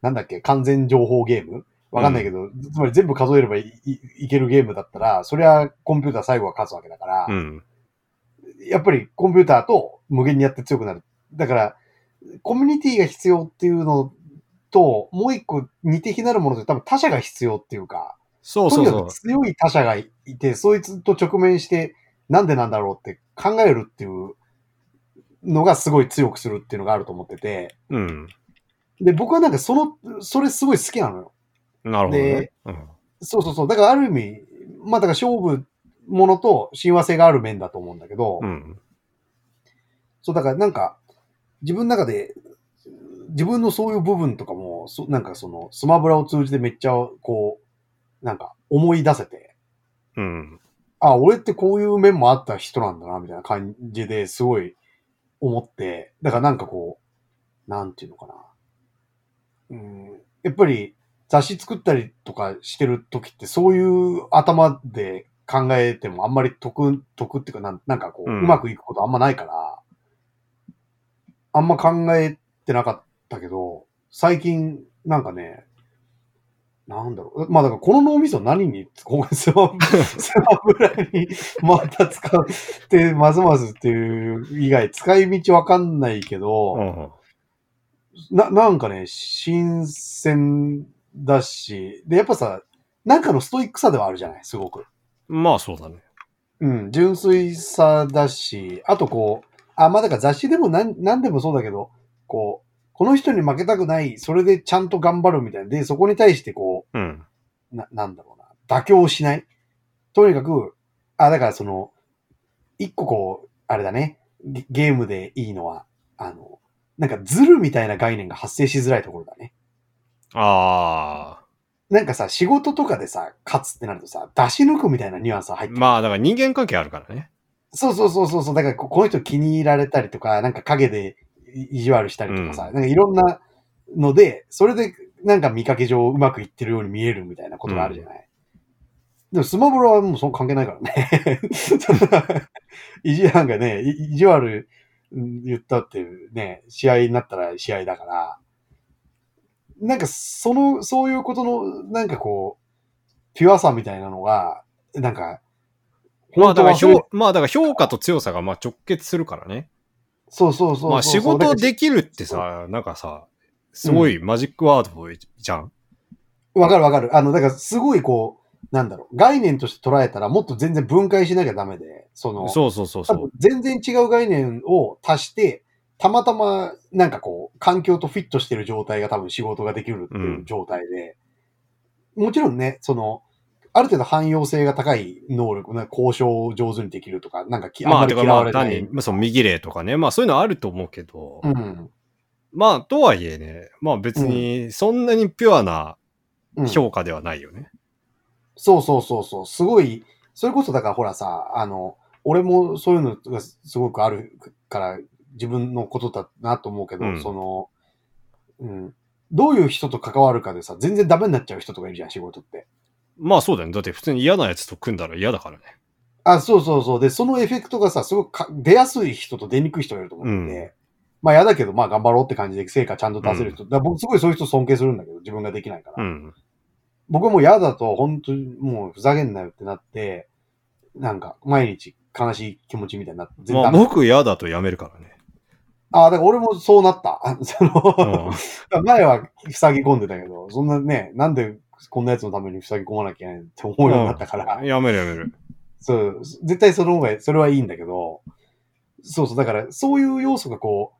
なんだっけ、完全情報ゲームわかんないけど、つまり全部数えればいいいけるゲームだったら、そりゃコンピューター最後は勝つわけだから、うん。やっぱりコンピューターと無限にやって強くなる。だから、コミュニティが必要っていうのと、もう一個似て非なるもので多分他者が必要っていうか、そうそうそうとにかく。強い他者がいて、そいつと直面して、なんでなんだろうって考えるっていうのがすごい強くするっていうのがあると思ってて、うん。で、僕はなんかその、それすごい好きなのよ。なるほどねで。うん。そうそうそう。だからある意味、まあだから勝負ものと親和性がある面だと思うんだけど、うん。そうだからなんか、自分の中で、自分のそういう部分とかも、そなんかその、スマブラを通じてめっちゃ、こう、なんか思い出せて、うん。あ、俺ってこういう面もあった人なんだな、みたいな感じですごい思って、だからなんかこう、なんていうのかな。うん、やっぱり雑誌作ったりとかしてる時ってそういう頭で考えてもあんまり得、得っていうかなんなんかこう、ううんまくいくことあんまないから、あんま考えてなかったけど、最近なんかね、なんだろう。まあだからこの脳みそ何に、こうスマスマブラにまた使って、ますますっていう以外使い道わかんないけど、うん。な、なんかね、新鮮だし、で、やっぱさ、なんかのストイックさではあるじゃない？すごく。まあそうだね。うん、純粋さだし、あとこう、あ、まあだから雑誌でもなん、なんでもそうだけど、こう、この人に負けたくない、それでちゃんと頑張るみたいな。で、そこに対してこうん。う、な、なんだろうな、妥協しない。とにかく、あ、だからその、一個こう、あれだね、ゲゲームでいいのは、あの、なんかズルみたいな概念が発生しづらいところだね。あなんかさ、仕事とかでさ、勝つってなるとさ、出し抜くみたいなニュアンスが入っあ。てる。まあだから人間関係あるからね。そうそうそうそうそう。だからこ、この人気に入られたりとか、なんか影で意地悪したりとかさ、うなんかいろんなので、それでなんか見かけ上うまくいってるように見えるみたいなことがあるじゃない。でもスマブラはもうその関係ないからね。意地、なんかね、い意地悪うん言ったっていうね、試合になったら試合だから、なんかその、そういうことの、なんかこう、ピュアさみたいなのが、なんか、まあだから評、まあだから評価と強さがまあ直結するからね。そうそうそう。まあ仕事できるってさ、なんかさ、すごいマジックワードじゃん。わかるわかる。あの、だからすごいこう、なんだろう、概念として捉えたらもっと全然分解しなきゃダメで、その、そうそうそうそう。全然違う概念を足して、たまたまなんかこう、環境とフィットしてる状態が多分仕事ができるっていう状態で、もちろんね、その、ある程度汎用性が高い能力、な交渉を上手にできるとか、なんかきあんまあ、嫌われない。単に、まあその右例とかね、まあそういうのあると思うけど、うん。まあとはいえね、まあ別にそんなにピュアなうん、評価ではないよね。そうそうそうそう。すごい、それこそだからほらさ、あの、俺もそういうのがすごくあるから自分のことだなと思うけど、うんその、うん、どういう人と関わるかでさ、全然ダメになっちゃう人とかいるじゃん、仕事って。まあそうだよね。だって普通に嫌なやつと組んだら嫌だからね。あ、そうそうそう。で、そのエフェクトがさ、すごくか出やすい人と出にくい人がいると思ってて、うんまあ嫌だけど、まあ頑張ろうって感じで成果ちゃんと出せる人。だから僕すごいそういう人尊敬するんだけど、自分ができないから。うん。僕はもう嫌だと、本当にもうふざけんなよってなって、なんか毎日悲しい気持ちみたいになって、全まあ僕嫌だとやめるからね。ああ、だから俺もそうなった。あその、うん。<laughs> 前は塞ぎ込んでたけど、そんなね、なんでこんなやつのために塞ぎ込まなきゃいけないって思うようになったから、やめるやめる。そう、絶対その方が、それはいいんだけど、そうそう、だからそういう要素がこ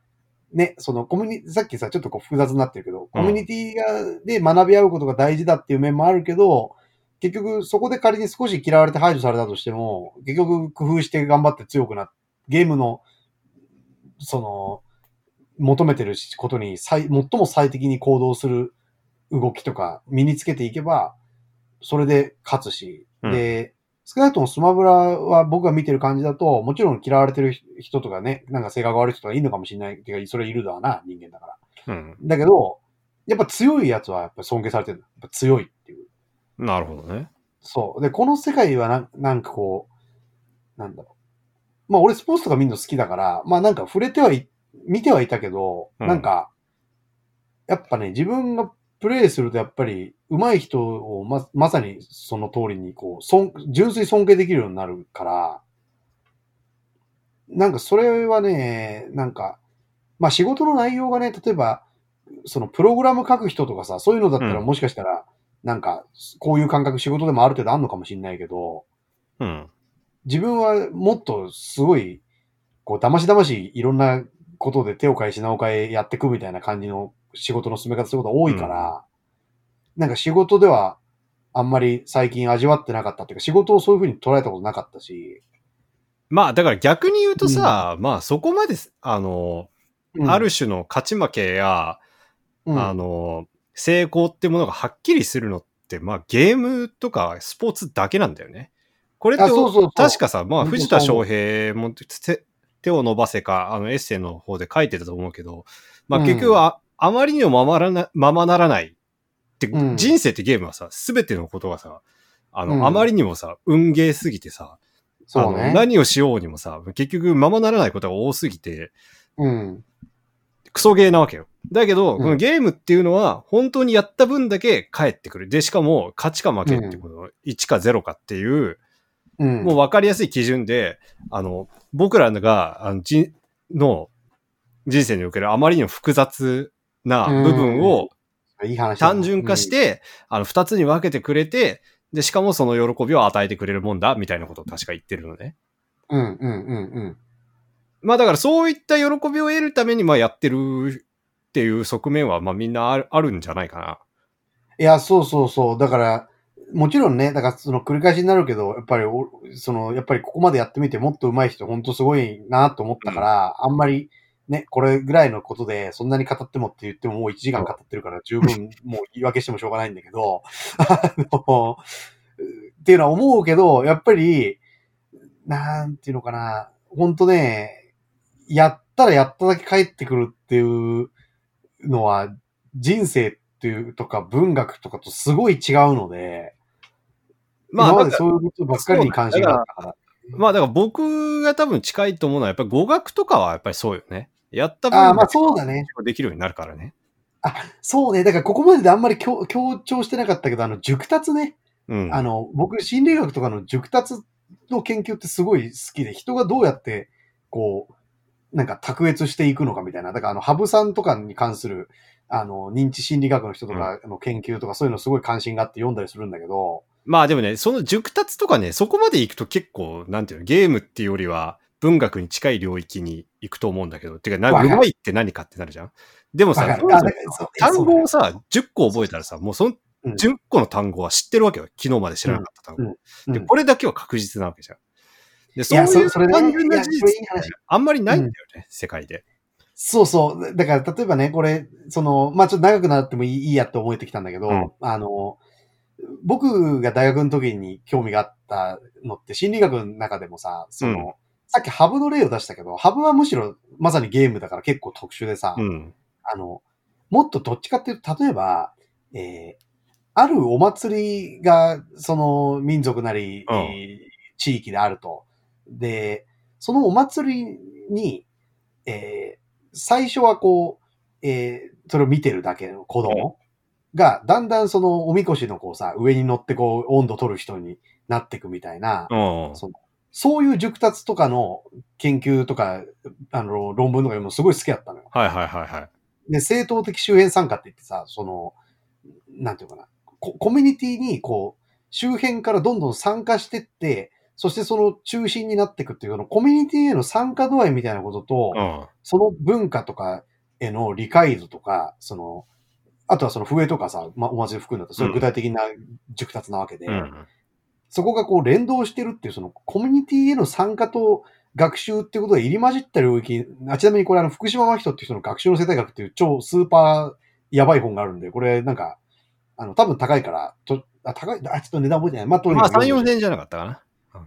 う、ね、そのコミュニさっきさ、ちょっとこう複雑になってるけど、コミュニティが、で学び合うことが大事だっていう面もあるけど、結局そこで仮に少し嫌われて排除されたとしても、結局工夫して頑張って強くなっゲームの、その、求めてることに最最も最適に行動する動きとか身につけていけば、それで勝つし、うんで、少なくともスマブラは僕が見てる感じだと、もちろん嫌われてる人とかね、なんか性格が悪い人とかいるのかもしれない。てか、それいるだわな、人間だから。うん。だけど、やっぱ強いやつはやっぱ尊敬されてる。やっぱ強いっていう。なるほどね。そう。で、この世界はななんかこう、なんだろう。まあ俺スポーツとか見るの好きだから、まあなんか触れてはい、見てはいたけど、うんなんか、やっぱね、自分がプレイするとやっぱり上手い人をま、まさにその通りにこう、尊純粋尊敬できるようになるから、なんかそれはね、なんか、まあ仕事の内容がね、例えば、そのプログラム書く人とかさ、そういうのだったらうんもしかしたら、なんか、こういう感覚仕事でもある程度あるのかもしれないけど、うん。自分はもっとすごい、こう、だましだましいろんなことで手を変え品を変えやっていくみたいな感じの仕事の進め方することが多いから、なんか仕事では、あんまり最近味わってなかったっていうか、仕事をそういう風に捉えたことなかったし。まあ、だから逆に言うとさ、まあそこまで、あの、うん。ある種の勝ち負けや、うん。あの、成功ってものがはっきりするのって、まあゲームとかスポーツだけなんだよね。これって、あそうそうそう。確かさ、まあ藤田翔平も手手を伸ばせか、あのエッセイの方で書いてたと思うけど、まあうん結局は、あまりにもままらな、ままならないって、うん人生ってゲームはさ、すべてのことがさ、あの、うんあまりにもさ、運ゲーすぎてさ、そうね。何をしようにもさ、結局ままならないことが多すぎて、うん。クソゲーなわけよ。だけど、うんこのゲームっていうのは、本当にやった分だけ返ってくる。で、しかも、勝ちか負けっていうこと、1か0かっていう、うん。もう分かりやすい基準で、あの、僕らが、あの、じの人生におけるあまりにも複雑な部分を単純化し、て、あの、二つに分けてくれて、で、しかもその喜びを与えてくれるもんだ、みたいなことを確か言ってるのね。うん、うん、うん、うん。まあだからそういった喜びを得るためにまあやってるっていう側面はまあみんなあるあるんじゃないかな。いや、そうそうそう。だから、もちろんね、だからその繰り返しになるけど、やっぱりお、その、やっぱりここまでやってみてもっと上手い人本当すごいなと思ったから、あんまりね、これぐらいのことでそんなに語ってもって言ってももう1時間語ってるから十分 <laughs> もう言い訳してもしょうがないんだけど、あの、っていうのは思うけど、やっぱり、なんていうのかな、本当ね、やったらやっただけ帰ってくるっていうのは、人生っていうとか文学とかとすごい違うので、まあそういうことばっかりに関心があったから。まあだから僕が多分近いと思うのはやっぱり語学とかはやっぱりそうよね。やった分ああ、まあけそうだね。できるようになるからね。そうね。だからここまでであんまり強強調してなかったけど、あの、熟達ね。うん。あの、僕、心理学とかの熟達の研究ってすごい好きで、人がどうやって、こう、なんか卓越していくのかみたいな。だから、あの、ハブさんとかに関する、あの、認知心理学の人とかの研究とか、そういうのすごい関心があって読んだりするんだけど、まあでもね、その熟達とかね、そこまで行くと結構、なんていうの、ゲームっていうよりは文学に近い領域に行くと思うんだけど、てか、うまいって何かってなるじゃんでもさ、単語をさ、10個覚えたらさ、もうそのうん10個の単語は知ってるわけよ。昨日まで知らなかった単語。で、うんこれだけは確実なわけじゃん。で、そいうやいう単純ない事実あんまりないんだよね、世界で。そうそう。だから、例えばね、これ、その、まあ、ちょっと長くなってもいいいいやって思えてきたんだけど、うんあの、僕が大学の時に興味があったのって、心理学の中でもさ、その、うんさっきハブの例を出したけど、ハブはむしろまさにゲームだから結構特殊でさ、うん。あの、もっとどっちかっていうと、例えば、えーあるお祭りが、その民族なり、うんえー地域であると。で、そのお祭りに、えー最初はこう、えーそれを見てるだけの子供が、だんだんそのおみこしのこうさ、上に乗ってこう温度取る人になっていくみたいな、うん。そのそういう熟達とかの研究とか、あの、論文とか読むのすごい好きだったのよ。はいはいはいはい。で、正当的周辺参加って言ってさ、その、なんていうのかな、ココミュニティにこう、周辺からどんどん参加してって、そしてその中心になっていくっていう、そのコミュニティへの参加度合いみたいなことと、うん。その文化とかへの理解度とか、その、あとはその笛とかさ、まあ、お祭り含んだと、それ具体的な熟達なわけで、うん。そこがこう連動してるっていう、そのコミュニティへの参加と学習っていうことが入り混じった領域、あちなみにこれあの、福島真人っていう人の学習の世界学っていう超スーパーやばい本があるんで、これなんか、あの、多分高いから、とあ高い、あ、ちょっと値段覚えてない。まあ、とにまあ3、かく読んで4千じゃなかったかな。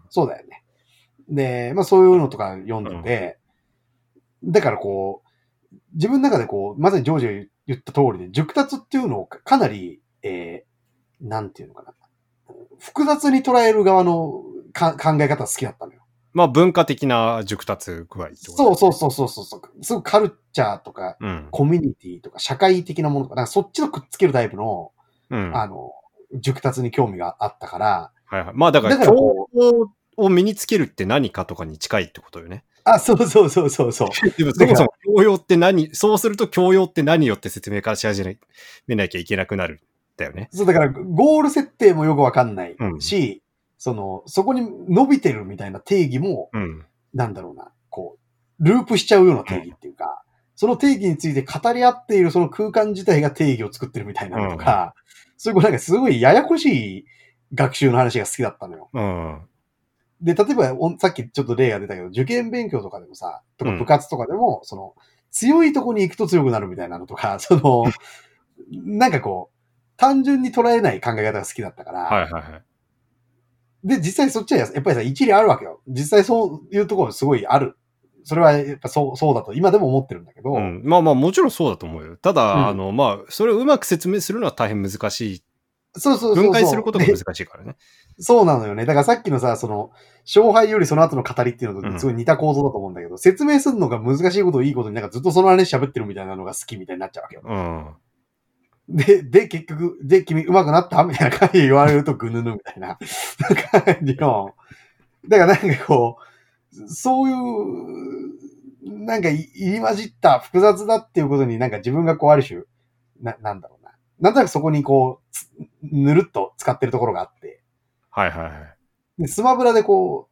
そうだよね。で、まあそういうのとか読んでて、だからこう、自分の中でこう、まさにジョージが言った通りで、熟達っていうのをかかなり、えー、なんていうのかな。複雑に捉える側のか考え方好きだったのよ。まあ文化的な熟達具合ってことそうそうそうそうそうそう。すごくカルチャーとか、うん。コミュニティとか、社会的なものとか、なんかそっちのくっつけるタイプの、うん。あの、熟達に興味があったから、はいはい。まあだから、だから教こ養を身につけるって何かとかに近いってことよね。あ、そうそうそうそうそう。<laughs> でもそもそも教養って何、そうすると教養って何よって説明からし始めなきゃいけなくなるんだよね。そう、だから、ゴール設定もよくわかんないうんし、その、そこに伸びてるみたいな定義も、うん。なんだろうな、こう、ループしちゃうような定義っていうか、その定義について語り合っているその空間自体が定義を作ってるみたいなのとか、そういうこうなんかすごいややこしい学習の話が好きだったのよ。うん。で、例えば、おさっきちょっと例が出たけど、受験勉強とかでもさ、とかうん部活とかでも、その、強いとこに行くと強くなるみたいなのとか、<laughs> その、なんかこう、単純に捉えない考え方が好きだったから、はいはいはい。で、実際そっちはやっぱりさ、一理あるわけよ。実際そういうところすごいある。それはやっぱそう、そうだと今でも思ってるんだけど、うん、まあまあもちろんそうだと思うよ。ただ、うんあの、まあ、それをうまく説明するのは大変難しい。そうそうそうそう。分解することがで難しいからね。<laughs> そうなのよね。だからさっきのさ、その、勝敗よりその後の語りっていうのうんとすごい似た構造だと思うんだけど、説明するのが難しいことをいいことになんかずっとその話喋ってるみたいなのが好きみたいになっちゃうわけよ。うん。で、で、結局、で、君上手くなったみたいな感じで言われるとぐぬぬみたいな感じの。だからなんかこう、そういう、なんかい入り混じった複雑だっていうことになんか自分がこうある種、な、なんだろうな。なんとなくそこにこう、つぬるっと使ってるところがあって、はいはいはい。で、スマブラでこ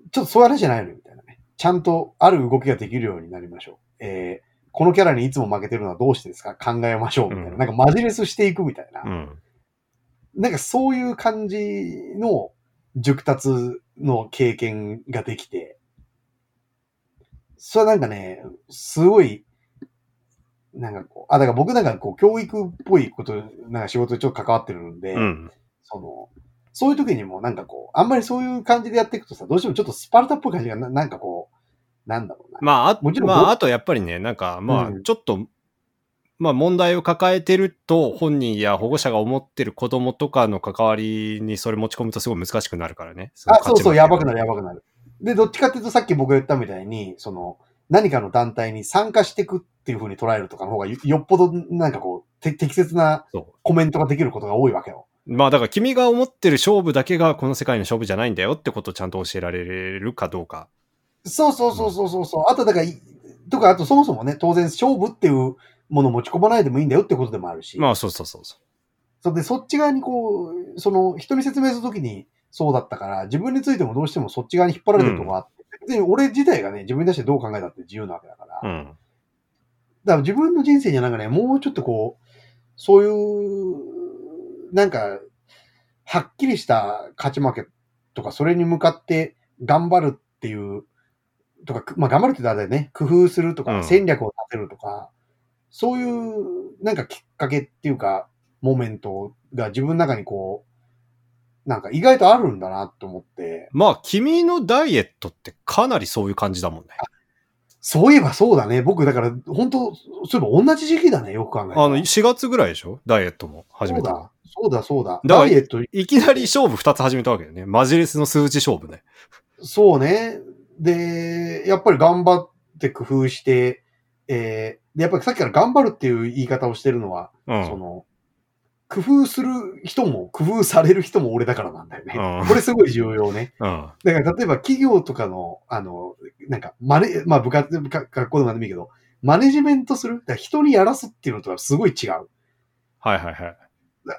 う、ちょっとそういう話じゃないのよみたいなね。ちゃんとある動きができるようになりましょう。えー、このキャラにいつも負けてるのはどうしてですか？考えましょうみたいな。うんなんかマジレスしていくみたいな。うん。なんかそういう感じの熟達の経験ができて、それはなんかね、すごい、なんかこう、あ、だから僕なんかこう、教育っぽいこと、なんか仕事でちょっと関わってるんで、うん。その、そういう時にもなんかこう、あんまりそういう感じでやっていくとさ、どうしてもちょっとスパルタっぽい感じがな、なんかこう、なんだろうな。まあ、あもちろんまあ、あとやっぱりね、なんか、まあう、んちょっと、まあ問題を抱えてると本人や保護者が思ってる子供とかの関わりにそれ持ち込むとすごい難しくなるからね。あ、そうそう、やばくなる。る、やばくなる。で、どっちかっていうとさっき僕が言ったみたいに、その、何かの団体に参加していくっていう風に捉えるとかの方がよよっぽどなんかこう、て適切なそコメントができることが多いわけよ。う。まあだから君が思ってる勝負だけがこの世界の勝負じゃないんだよってことをちゃんと教えられるかどうか。そうそうそうそうそうそう。あとだからい、とか、あとそもそもね、当然勝負っていうものを持ち込まないでもいいんだよってことでもあるし。まあそうそうそうそそれで、そっち側にこう、その、人に説明するときにそうだったから、自分についてもどうしてもそっち側に引っ張られてるとこがあって、で、俺自体がね、自分に対してどう考えたって自由なわけだから、う。うん。だから自分の人生にはなんかね、もうちょっとこう、そういう、なんか、はっきりした勝ち負けとか、それに向かって頑張るっていう、とか、まあ頑張るって言ったらあれだよね、工夫するとか、うん戦略を立てるとか、そういう、なんかきっかけっていうか、モメントが自分の中にこう、なんか意外とあるんだなと思って、まあ君のダイエットってかなりそういう感じだもんね。そういえばそうだね。僕、だから、本当そういえば同じ時期だね、よく考えたら。あの、4月ぐらいでしょ？ダイエットも始めたの。そうだ、そうだ、そうだ。ダイエット、いきなり勝負2つ始めたわけだよね。マジレスの数値勝負ね。そうね。で、やっぱり頑張って工夫して、えー、で、やっぱりさっきから頑張るっていう言い方をしてるのは、うん。その、工夫する人も、工夫される人も俺だからなんだよね。うんこれすごい重要ね。うん。だから例えば企業とかの、あの、なんか、マネ、まあ部活、か学校でもでもいいけど、マネジメントする？だ人にやらすっていうのとはすごい違う。はいはいはい。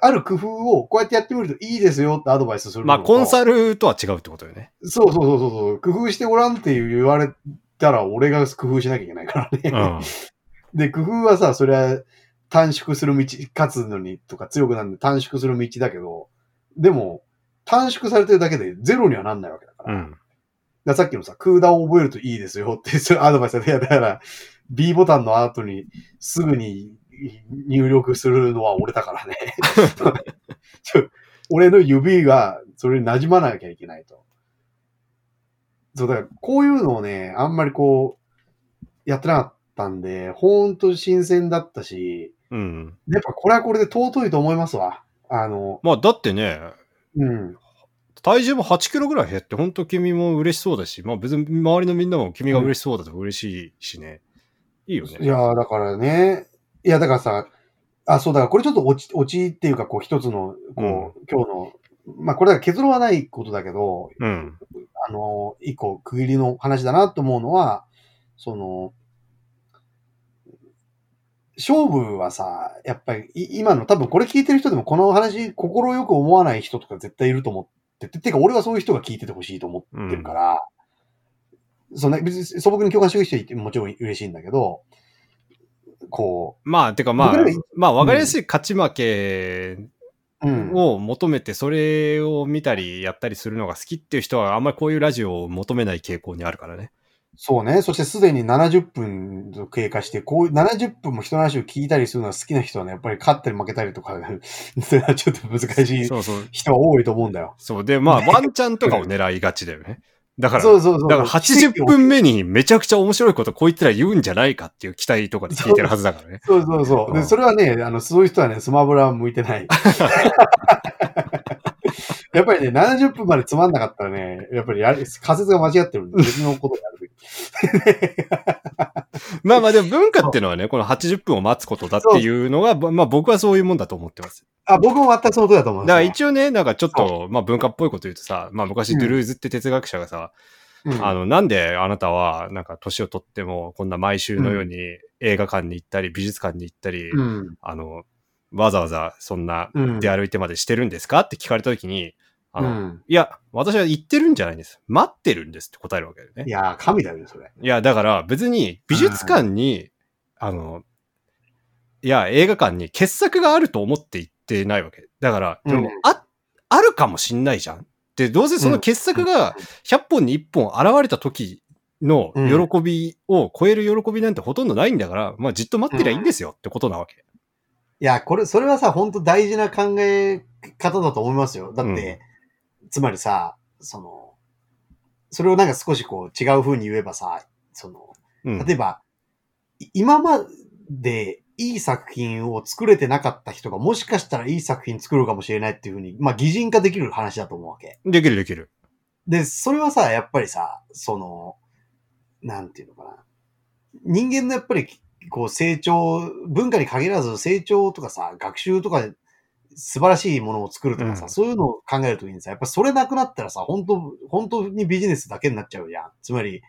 ある工夫をこうやってやってみるといいですよってアドバイスするのまあ、とコンサルとは違うってことよね。そうそうそうそうそう。工夫してごらんって言われたら俺が工夫しなきゃいけないからね。うん。<laughs> で、工夫はさ、それは短縮する道、勝つのにとか強くなるのに短縮する道だけど、でも、短縮されてるだけでゼロにはなんないわけだから。うん。らさっきのさ、空打を覚えるといいですよって、いうアドバイスで、いやだから、B ボタンの後にすぐに入力するのは俺だからね。<laughs> 俺の指がそれに馴染まなきゃいけないと。そう、だからこういうのをね、あんまりこう、やってなかったんで、ほんと新鮮だったし、うん。やっぱこれはこれで尊いと思いますわ。あの、まあ、だってね、うん。体重も8キロぐらい減って、本当君も嬉しそうだし、まあ別に周りのみんなも君が嬉しそうだと嬉しいしね。いいよね。いやー、だからね、いや、だからさ、あ、そうだから、これちょっと落ち、落ちっていうか、こう、一つの、こう、今日の、まあ、これだから結論はないことだけど、うん。あの、一個区切りの話だなと思うのは、その、勝負はさ、やっぱり、い今の多分これ聞いてる人でもこの話、心よく思わない人とか絶対いると思ってて、てか俺はそういう人が聞いててほしいと思ってるから、そのね、別に素朴に共感してる人いてもちろん嬉しいんだけど、こう、まあ、てかまあまあ分かりやすい勝ち負けうん。を求めて、それを見たりやったりするのが好きっていう人は、あんまりこういうラジオを求めない傾向にあるからね。そうね。そしてすでに70分と経過して、こういう70分も人の話を聞いたりするのが好きな人はね、やっぱり勝ったり負けたりとか、<laughs> それはちょっと難しい。人は多いと思うんだよ。そう。で、まあ、ワンチャンとかを狙いがちだよね。だから、そうそうそう。だから80分目にめちゃくちゃ面白いことこいつら言うんじゃないかっていう期待とかで聞いてるはずだからね。そうそうそう。で、うんそれはね、あの、そういう人はね、スマブラは向いてない。<laughs> やっぱりね、70分までつまんなかったらね、やっぱりやる仮説が間違ってるんで、別のことをやるべき。<laughs> まあまあでも文化っていうのはね、この80分を待つことだっていうのが、まあ僕はそういうもんだと思ってます。あ、僕も全くその通りだと思います、だから一応ね、なんかちょっと、まあ文化っぽいこと言うとさ、まあ昔うん。ドゥルーズって哲学者がさ、うん。あの、なんであなたは、なんか年を取っても、こんな毎週のように映画館に行ったり、美術館に行ったり、うん。あの、わざわざそんなうん。出歩いてまでしてるんですか？って聞かれたときに、あの、うんいや、私は行ってるんじゃないんです。待ってるんですって答えるわけだよねい。やー、神だよね、それ。いや、だから別に美術館に、あの、いや、映画館に傑作があると思って行ってないわけ。だから、うんでもあ、あるかもしんないじゃん。で、どうせその傑作が100本に1本現れた時の喜びを超える喜びなんてほとんどないんだから、まあじっと待ってりゃいいんですよってことなわけ。いや、これ、それはさ、本当大事な考え方だと思いますよ。だって、つまりさ、その、それをなんか少しこう違う風に言えばさ、その、うん。例えば、い今までいい作品を作れてなかった人がもしかしたらいい作品作るかもしれないっていうふうに、まあ擬人化できる話だと思うわけ。できるできる。で、それはさ、やっぱりさ、その、なんていうのかな。人間のやっぱり、こう成長、文化に限らず成長とかさ、学習とか素晴らしいものを作るとかさ、うんそういうのを考えるときにさ、やっぱそれなくなったらさ、本当本当にビジネスだけになっちゃうじゃん。つまり、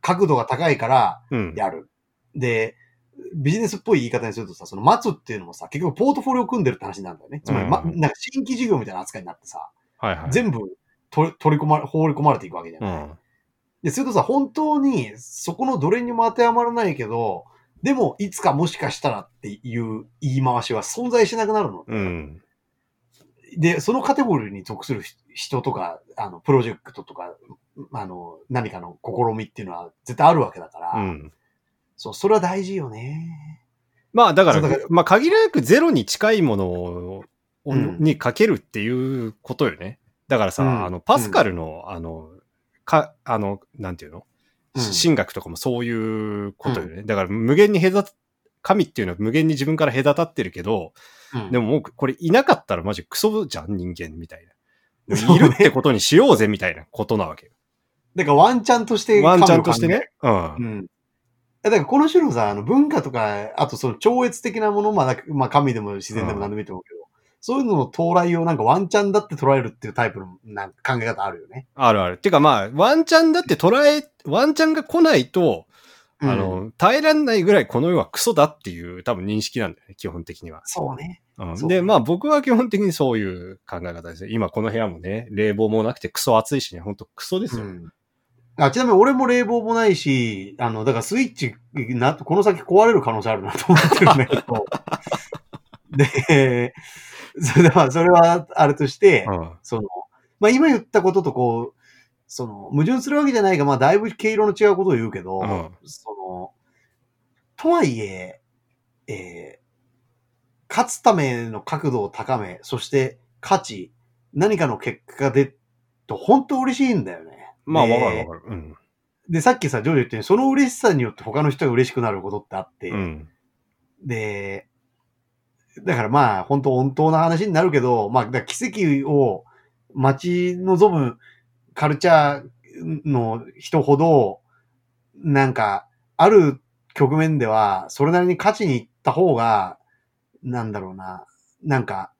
角度が高いからうん。やる。で、ビジネスっぽい言い方にするとさ、その待つっていうのもさ、結局ポートフォリオ組んでるって話になるんだよね。つまり、ま、うんなんか新規事業みたいな扱いになってさ、はいはい。全部取り取り込まれ、放り込まれていくわけじゃない。うん。で、するとさ、本当にそこのどれにも当てはまらないけど、でも、いつかもしかしたらっていう言い回しは存在しなくなるの。うん。で、そのカテゴリーに属する人とか、あの、プロジェクトとか、あの、何かの試みっていうのは絶対あるわけだから、うん。そう、それは大事よね。まあだから、からまあ限りなくゼロに近いものを、うんにかけるっていうことよね。だからさ、うんあの、パスカルの、あの、か、あの、なんていうの、うん神学とかもそういうことよね。だから無限に隔た、神っていうのは無限に自分から隔たってるけど、うんでももうこれいなかったらマジクソじゃん、人間みたいな。いるってことにしようぜみたいなことなわけよ。だからワンチャンとしてワンチャン。としてね。うんう。ん。だからこの種のさ、あの文化とか、あとその超越的なもの、まあ、まあ神でも自然でも何でもいいと思うけど、そういうのの到来をなんかワンチャンだって捉えるっていうタイプのなんか考え方あるよね。あるある。てかまあ、ワンチャンだって捉え、ワンチャンが来ないと、あうん、の、耐えられないぐらいこの世はクソだっていう多分認識なんだよね、基本的には。そうね。うんで、まあ僕は基本的にそういう考え方ですね。今この部屋もね、冷房もなくてクソ暑いしね、ほんとクソですよ。うん。あちなみに俺も冷房もないし、あの、だからスイッチな、この先壊れる可能性あるなと思ってるんだけど。<laughs> で、<laughs> それでまあ、それはあれとして、うんその、まあ今言ったこととこう、その、矛盾するわけじゃないが、まあだいぶ毛色の違うことを言うけど、うんその、とはいえ、えー勝つための角度を高め、そして価値、何かの結果が出ると本当嬉しいんだよね。まあでわかるわかる。うん。で、さっきさ、ジョージ言ったように、その嬉しさによって他の人が嬉しくなることってあって、うん。で、だからまあ、本当本当な話になるけど、まあ、奇跡を待ち望むカルチャーの人ほど、なんか、ある局面では、それなりに勝ちに行った方が、なんだろうな、なんか、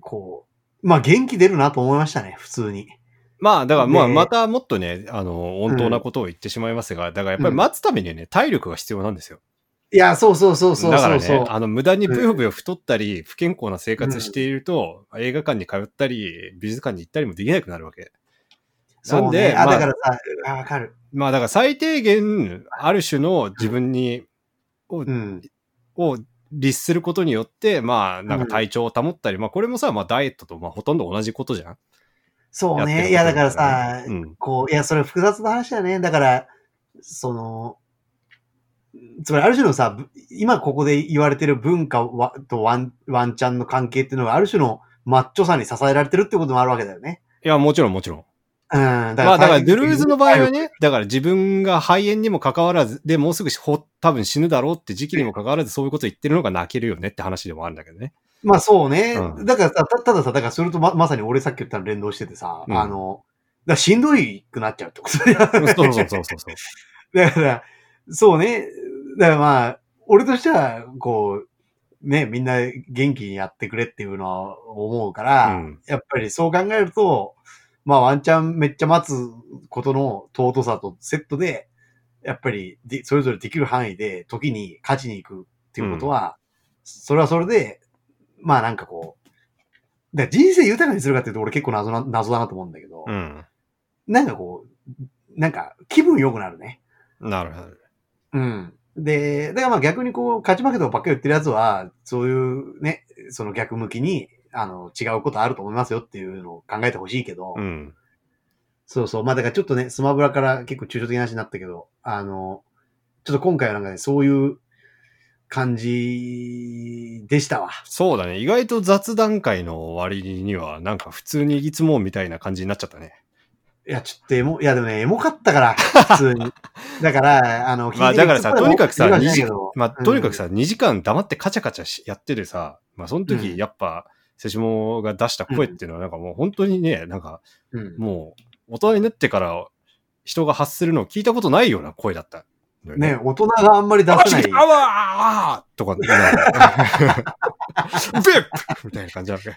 こう、まあ元気出るなと思いましたね、普通に。まあ、だからまあ、でまたもっとね、あの、温当なことを言ってしまいますが、だからやっぱり待つためにはね、体力が必要なんですよ。いや、そうそうそうそうだから。ね、あの、無駄にぷよぷよ太ったり、不健康な生活していると、映画館に通ったり、美術館に行ったりもできなくなるわけ。そうなんでね、あ、まあだからさ、あ、わかる。まあ、だから最低限、ある種の自分に、をうん。を律することによって、まあ、なんか体調を保ったり、まあ、これもさ、まあ、ダイエットと、まあ、ほとんど同じことじゃん。そうね。いや、だからさ、うん。こう、いや、それ複雑な話だね。だから、その、つまりある種のさ、ぶ今ここで言われてる文化はとワンワンチャンの関係っていうのがある種のマッチョさに支えられてるってこともあるわけだよね。いや、もちろんもちろん。うん。だまあ、だから、最ドゥルーズの場合はね、だから自分が肺炎にも関わらず、で、もうすぐほ多分死ぬだろうって時期にも関わらず、そういうこと言ってるのが泣けるよねって話でもあるんだけどね。まあそうね。うんだからさ、たたださ、だからそれとままさに俺さっき言ったの連動しててさ、うんあの、だからしんどいくなっちゃうってことだよねそうそうそうそうそう。<laughs> だから、そうね。だからまあ、俺としては、こう、ね、みんな元気にやってくれっていうのは思うから、うんやっぱりそう考えると、まあワンチャンめっちゃ待つことの尊さとセットで、やっぱりでそれぞれできる範囲で時に勝ちに行くっていうことは、それはそれで、まあなんかこう、だ人生豊かにするかっていうと俺結構謎な、謎だなと思うんだけど、うん。なんかこう、なんか気分良くなるね。なるほど。うん。で、だからまあ逆にこう、勝ち負けとかばっかり言ってるやつは、そういうね、その逆向きに、あの、違うことあると思いますよっていうのを考えてほしいけど、うん。そうそう。まあだからちょっとね、スマブラから結構抽象的な話になったけど、あの、ちょっと今回はなんかね、そういう感じでしたわ。そうだね。意外と雑談会の終わりには、なんか普通にいつもみたいな感じになっちゃったね。いや、ちょっとエモ、いやでもね、エモかったから、<laughs> 普通に。だから、あの、まあだからさ、とにかくさ、二2時時まあとにかくさ、2時間黙ってカチャカチャしやっててさ、まあそのうん。時やっぱ、セシモが出した声っていうのはなんかもう本当にね、なんかうん、もう大人になってから人が発するのを聞いたことないような声だったね、大人があんまり出せない。あわーとか、<laughs> ベップみたいな感じなわけ。い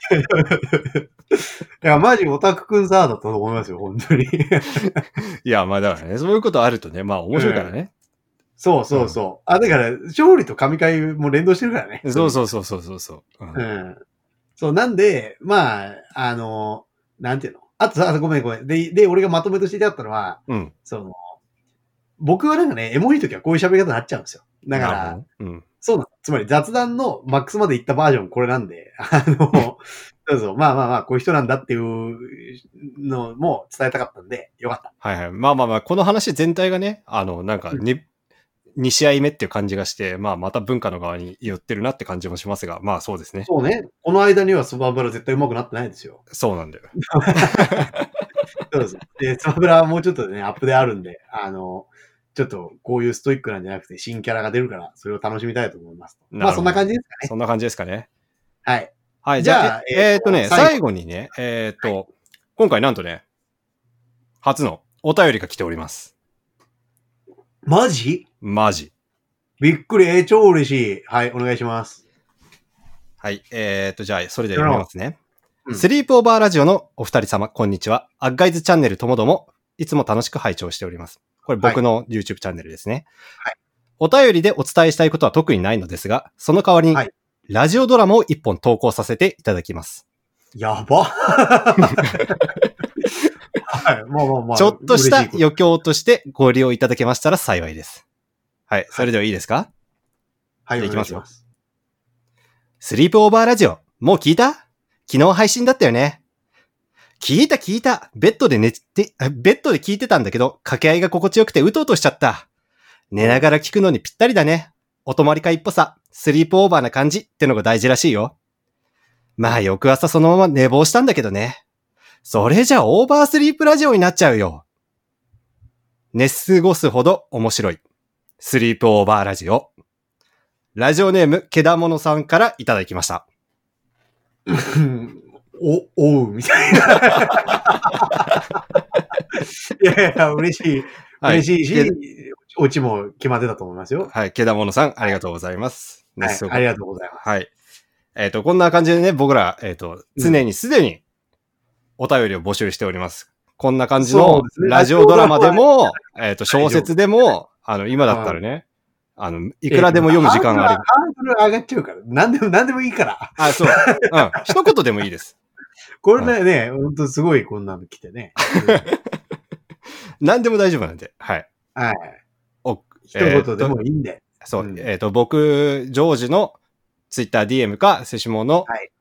や、マジオタクくんさ、だと思いますよ、本当に。<laughs> いや、まあだからね、そういうことあるとね、まあ面白いからね。そうそうそう。あ、だから、勝利と神回も連動してるからね。そうそうそうそうそうそう。うんうん。そう、なんで、まあ、あの、なんていうの？あとさ、あごめんごめん。で、で、俺がまとめとして言いたかったのは、うん。その、僕はなんかね、エモい時はこういう喋り方になっちゃうんですよ。だから、うん。そうなの。つまり雑談のマックスまで行ったバージョンこれなんで、<laughs> あの、<laughs> そうそう、まあまあまあ、こういう人なんだっていうのも伝えたかったんで、よかった。はいはい。まあまあまあ、この話全体がね、あの、なんかに、2試合目っていう感じがして、まあまた文化の側に寄ってるなって感じもしますが、まあそうですね。そうね。この間にはスマブラ絶対上手くなってないですよ。そうなんだよ。<laughs> そうです。で、スマブラはもうちょっとね、アップであるんで、あの、ちょっとこういうストイックなんじゃなくて新キャラが出るから、それを楽しみたいと思います。まあそんな感じですかね。そんな感じですかね。はい。はい、じゃあ、ええーっとね、最後にね、えーっと、今回なんとね、初のお便りが来ております。マジ？マジ。びっくり、えー、超嬉しい。はい、お願いします。はい、えーっと、じゃあ、それでは読みますね。うんスリープオーバーラジオのお二人様、こんにちは。アッガイズチャンネルともども、いつも楽しく拝聴しております。これ僕の YouTube チャンネルですね。はいお便りでお伝えしたいことは特にないのですが、その代わりに、はいラジオドラマを一本投稿させていただきます。やば。<laughs> はい、まあまあまあ。ちょっとした余興としてご利用いただけましたら幸いです。はい、それではいいですか、とはい、じゃあ行きますよ。スリープオーバーラジオ、もう聞いた？昨日配信だったよね。聞いた聞いた。ベッドで寝て、ベッドで聞いてたんだけど、掛け合いが心地よくてうとうとしちゃった。寝ながら聞くのにぴったりだね。お泊まり会っぽさ、スリープオーバーな感じってのが大事らしいよ。まあ翌朝そのまま寝坊したんだけどね。それじゃオーバースリープラジオになっちゃうよ。寝過ごすほど面白い。スリープオーバーラジオ。ラジオネーム、けだものさんからいただきました。<laughs> うんお、おう、みたいな。<laughs> いやいや、嬉しい。はい嬉しいしけ、オチも決まってたと思いますよ。はい、けだものさん、ありがとうございます。はい、ありがとうございます。はい。えっ、と、こんな感じでね、僕ら、えっ、と、常にすでにお便りを募集しております。こんな感じそのラジオドラマでも、えっと、小説でも、あの、今だったらね、あの、いくらでも読む時間がある。ハードル上がっちゃうから。なんでも、なんでもいいから。あ、そう。うん。一言でもいいです。これね、ね、ほんとすごいこんなの来てね。<laughs> 何でも大丈夫なんで。はい。はい。お一言でもいいんで。そう。うんえっ、と、僕、ジョージの Twitter DM か、セシモの、はい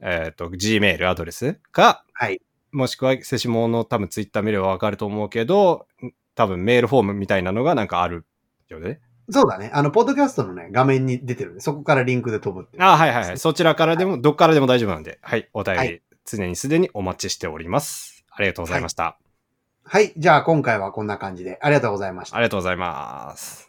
えっ、と、Gmail アドレスか、はい。もしくはセシモの多分 Twitter 見ればわかると思うけど、多分メールフォームみたいなのがなんかあるよね。そうだね。あの、ポッドキャストのね、画面に出てるんで、そこからリンクで飛ぶって。あはいはいはい。そちらからでも、どっからでも大丈夫なんで、はい。お便り、はい常にすでにお待ちしております。ありがとうございました。はい。じゃあ今回はこんな感じで、ありがとうございましたあ。りがとうございます。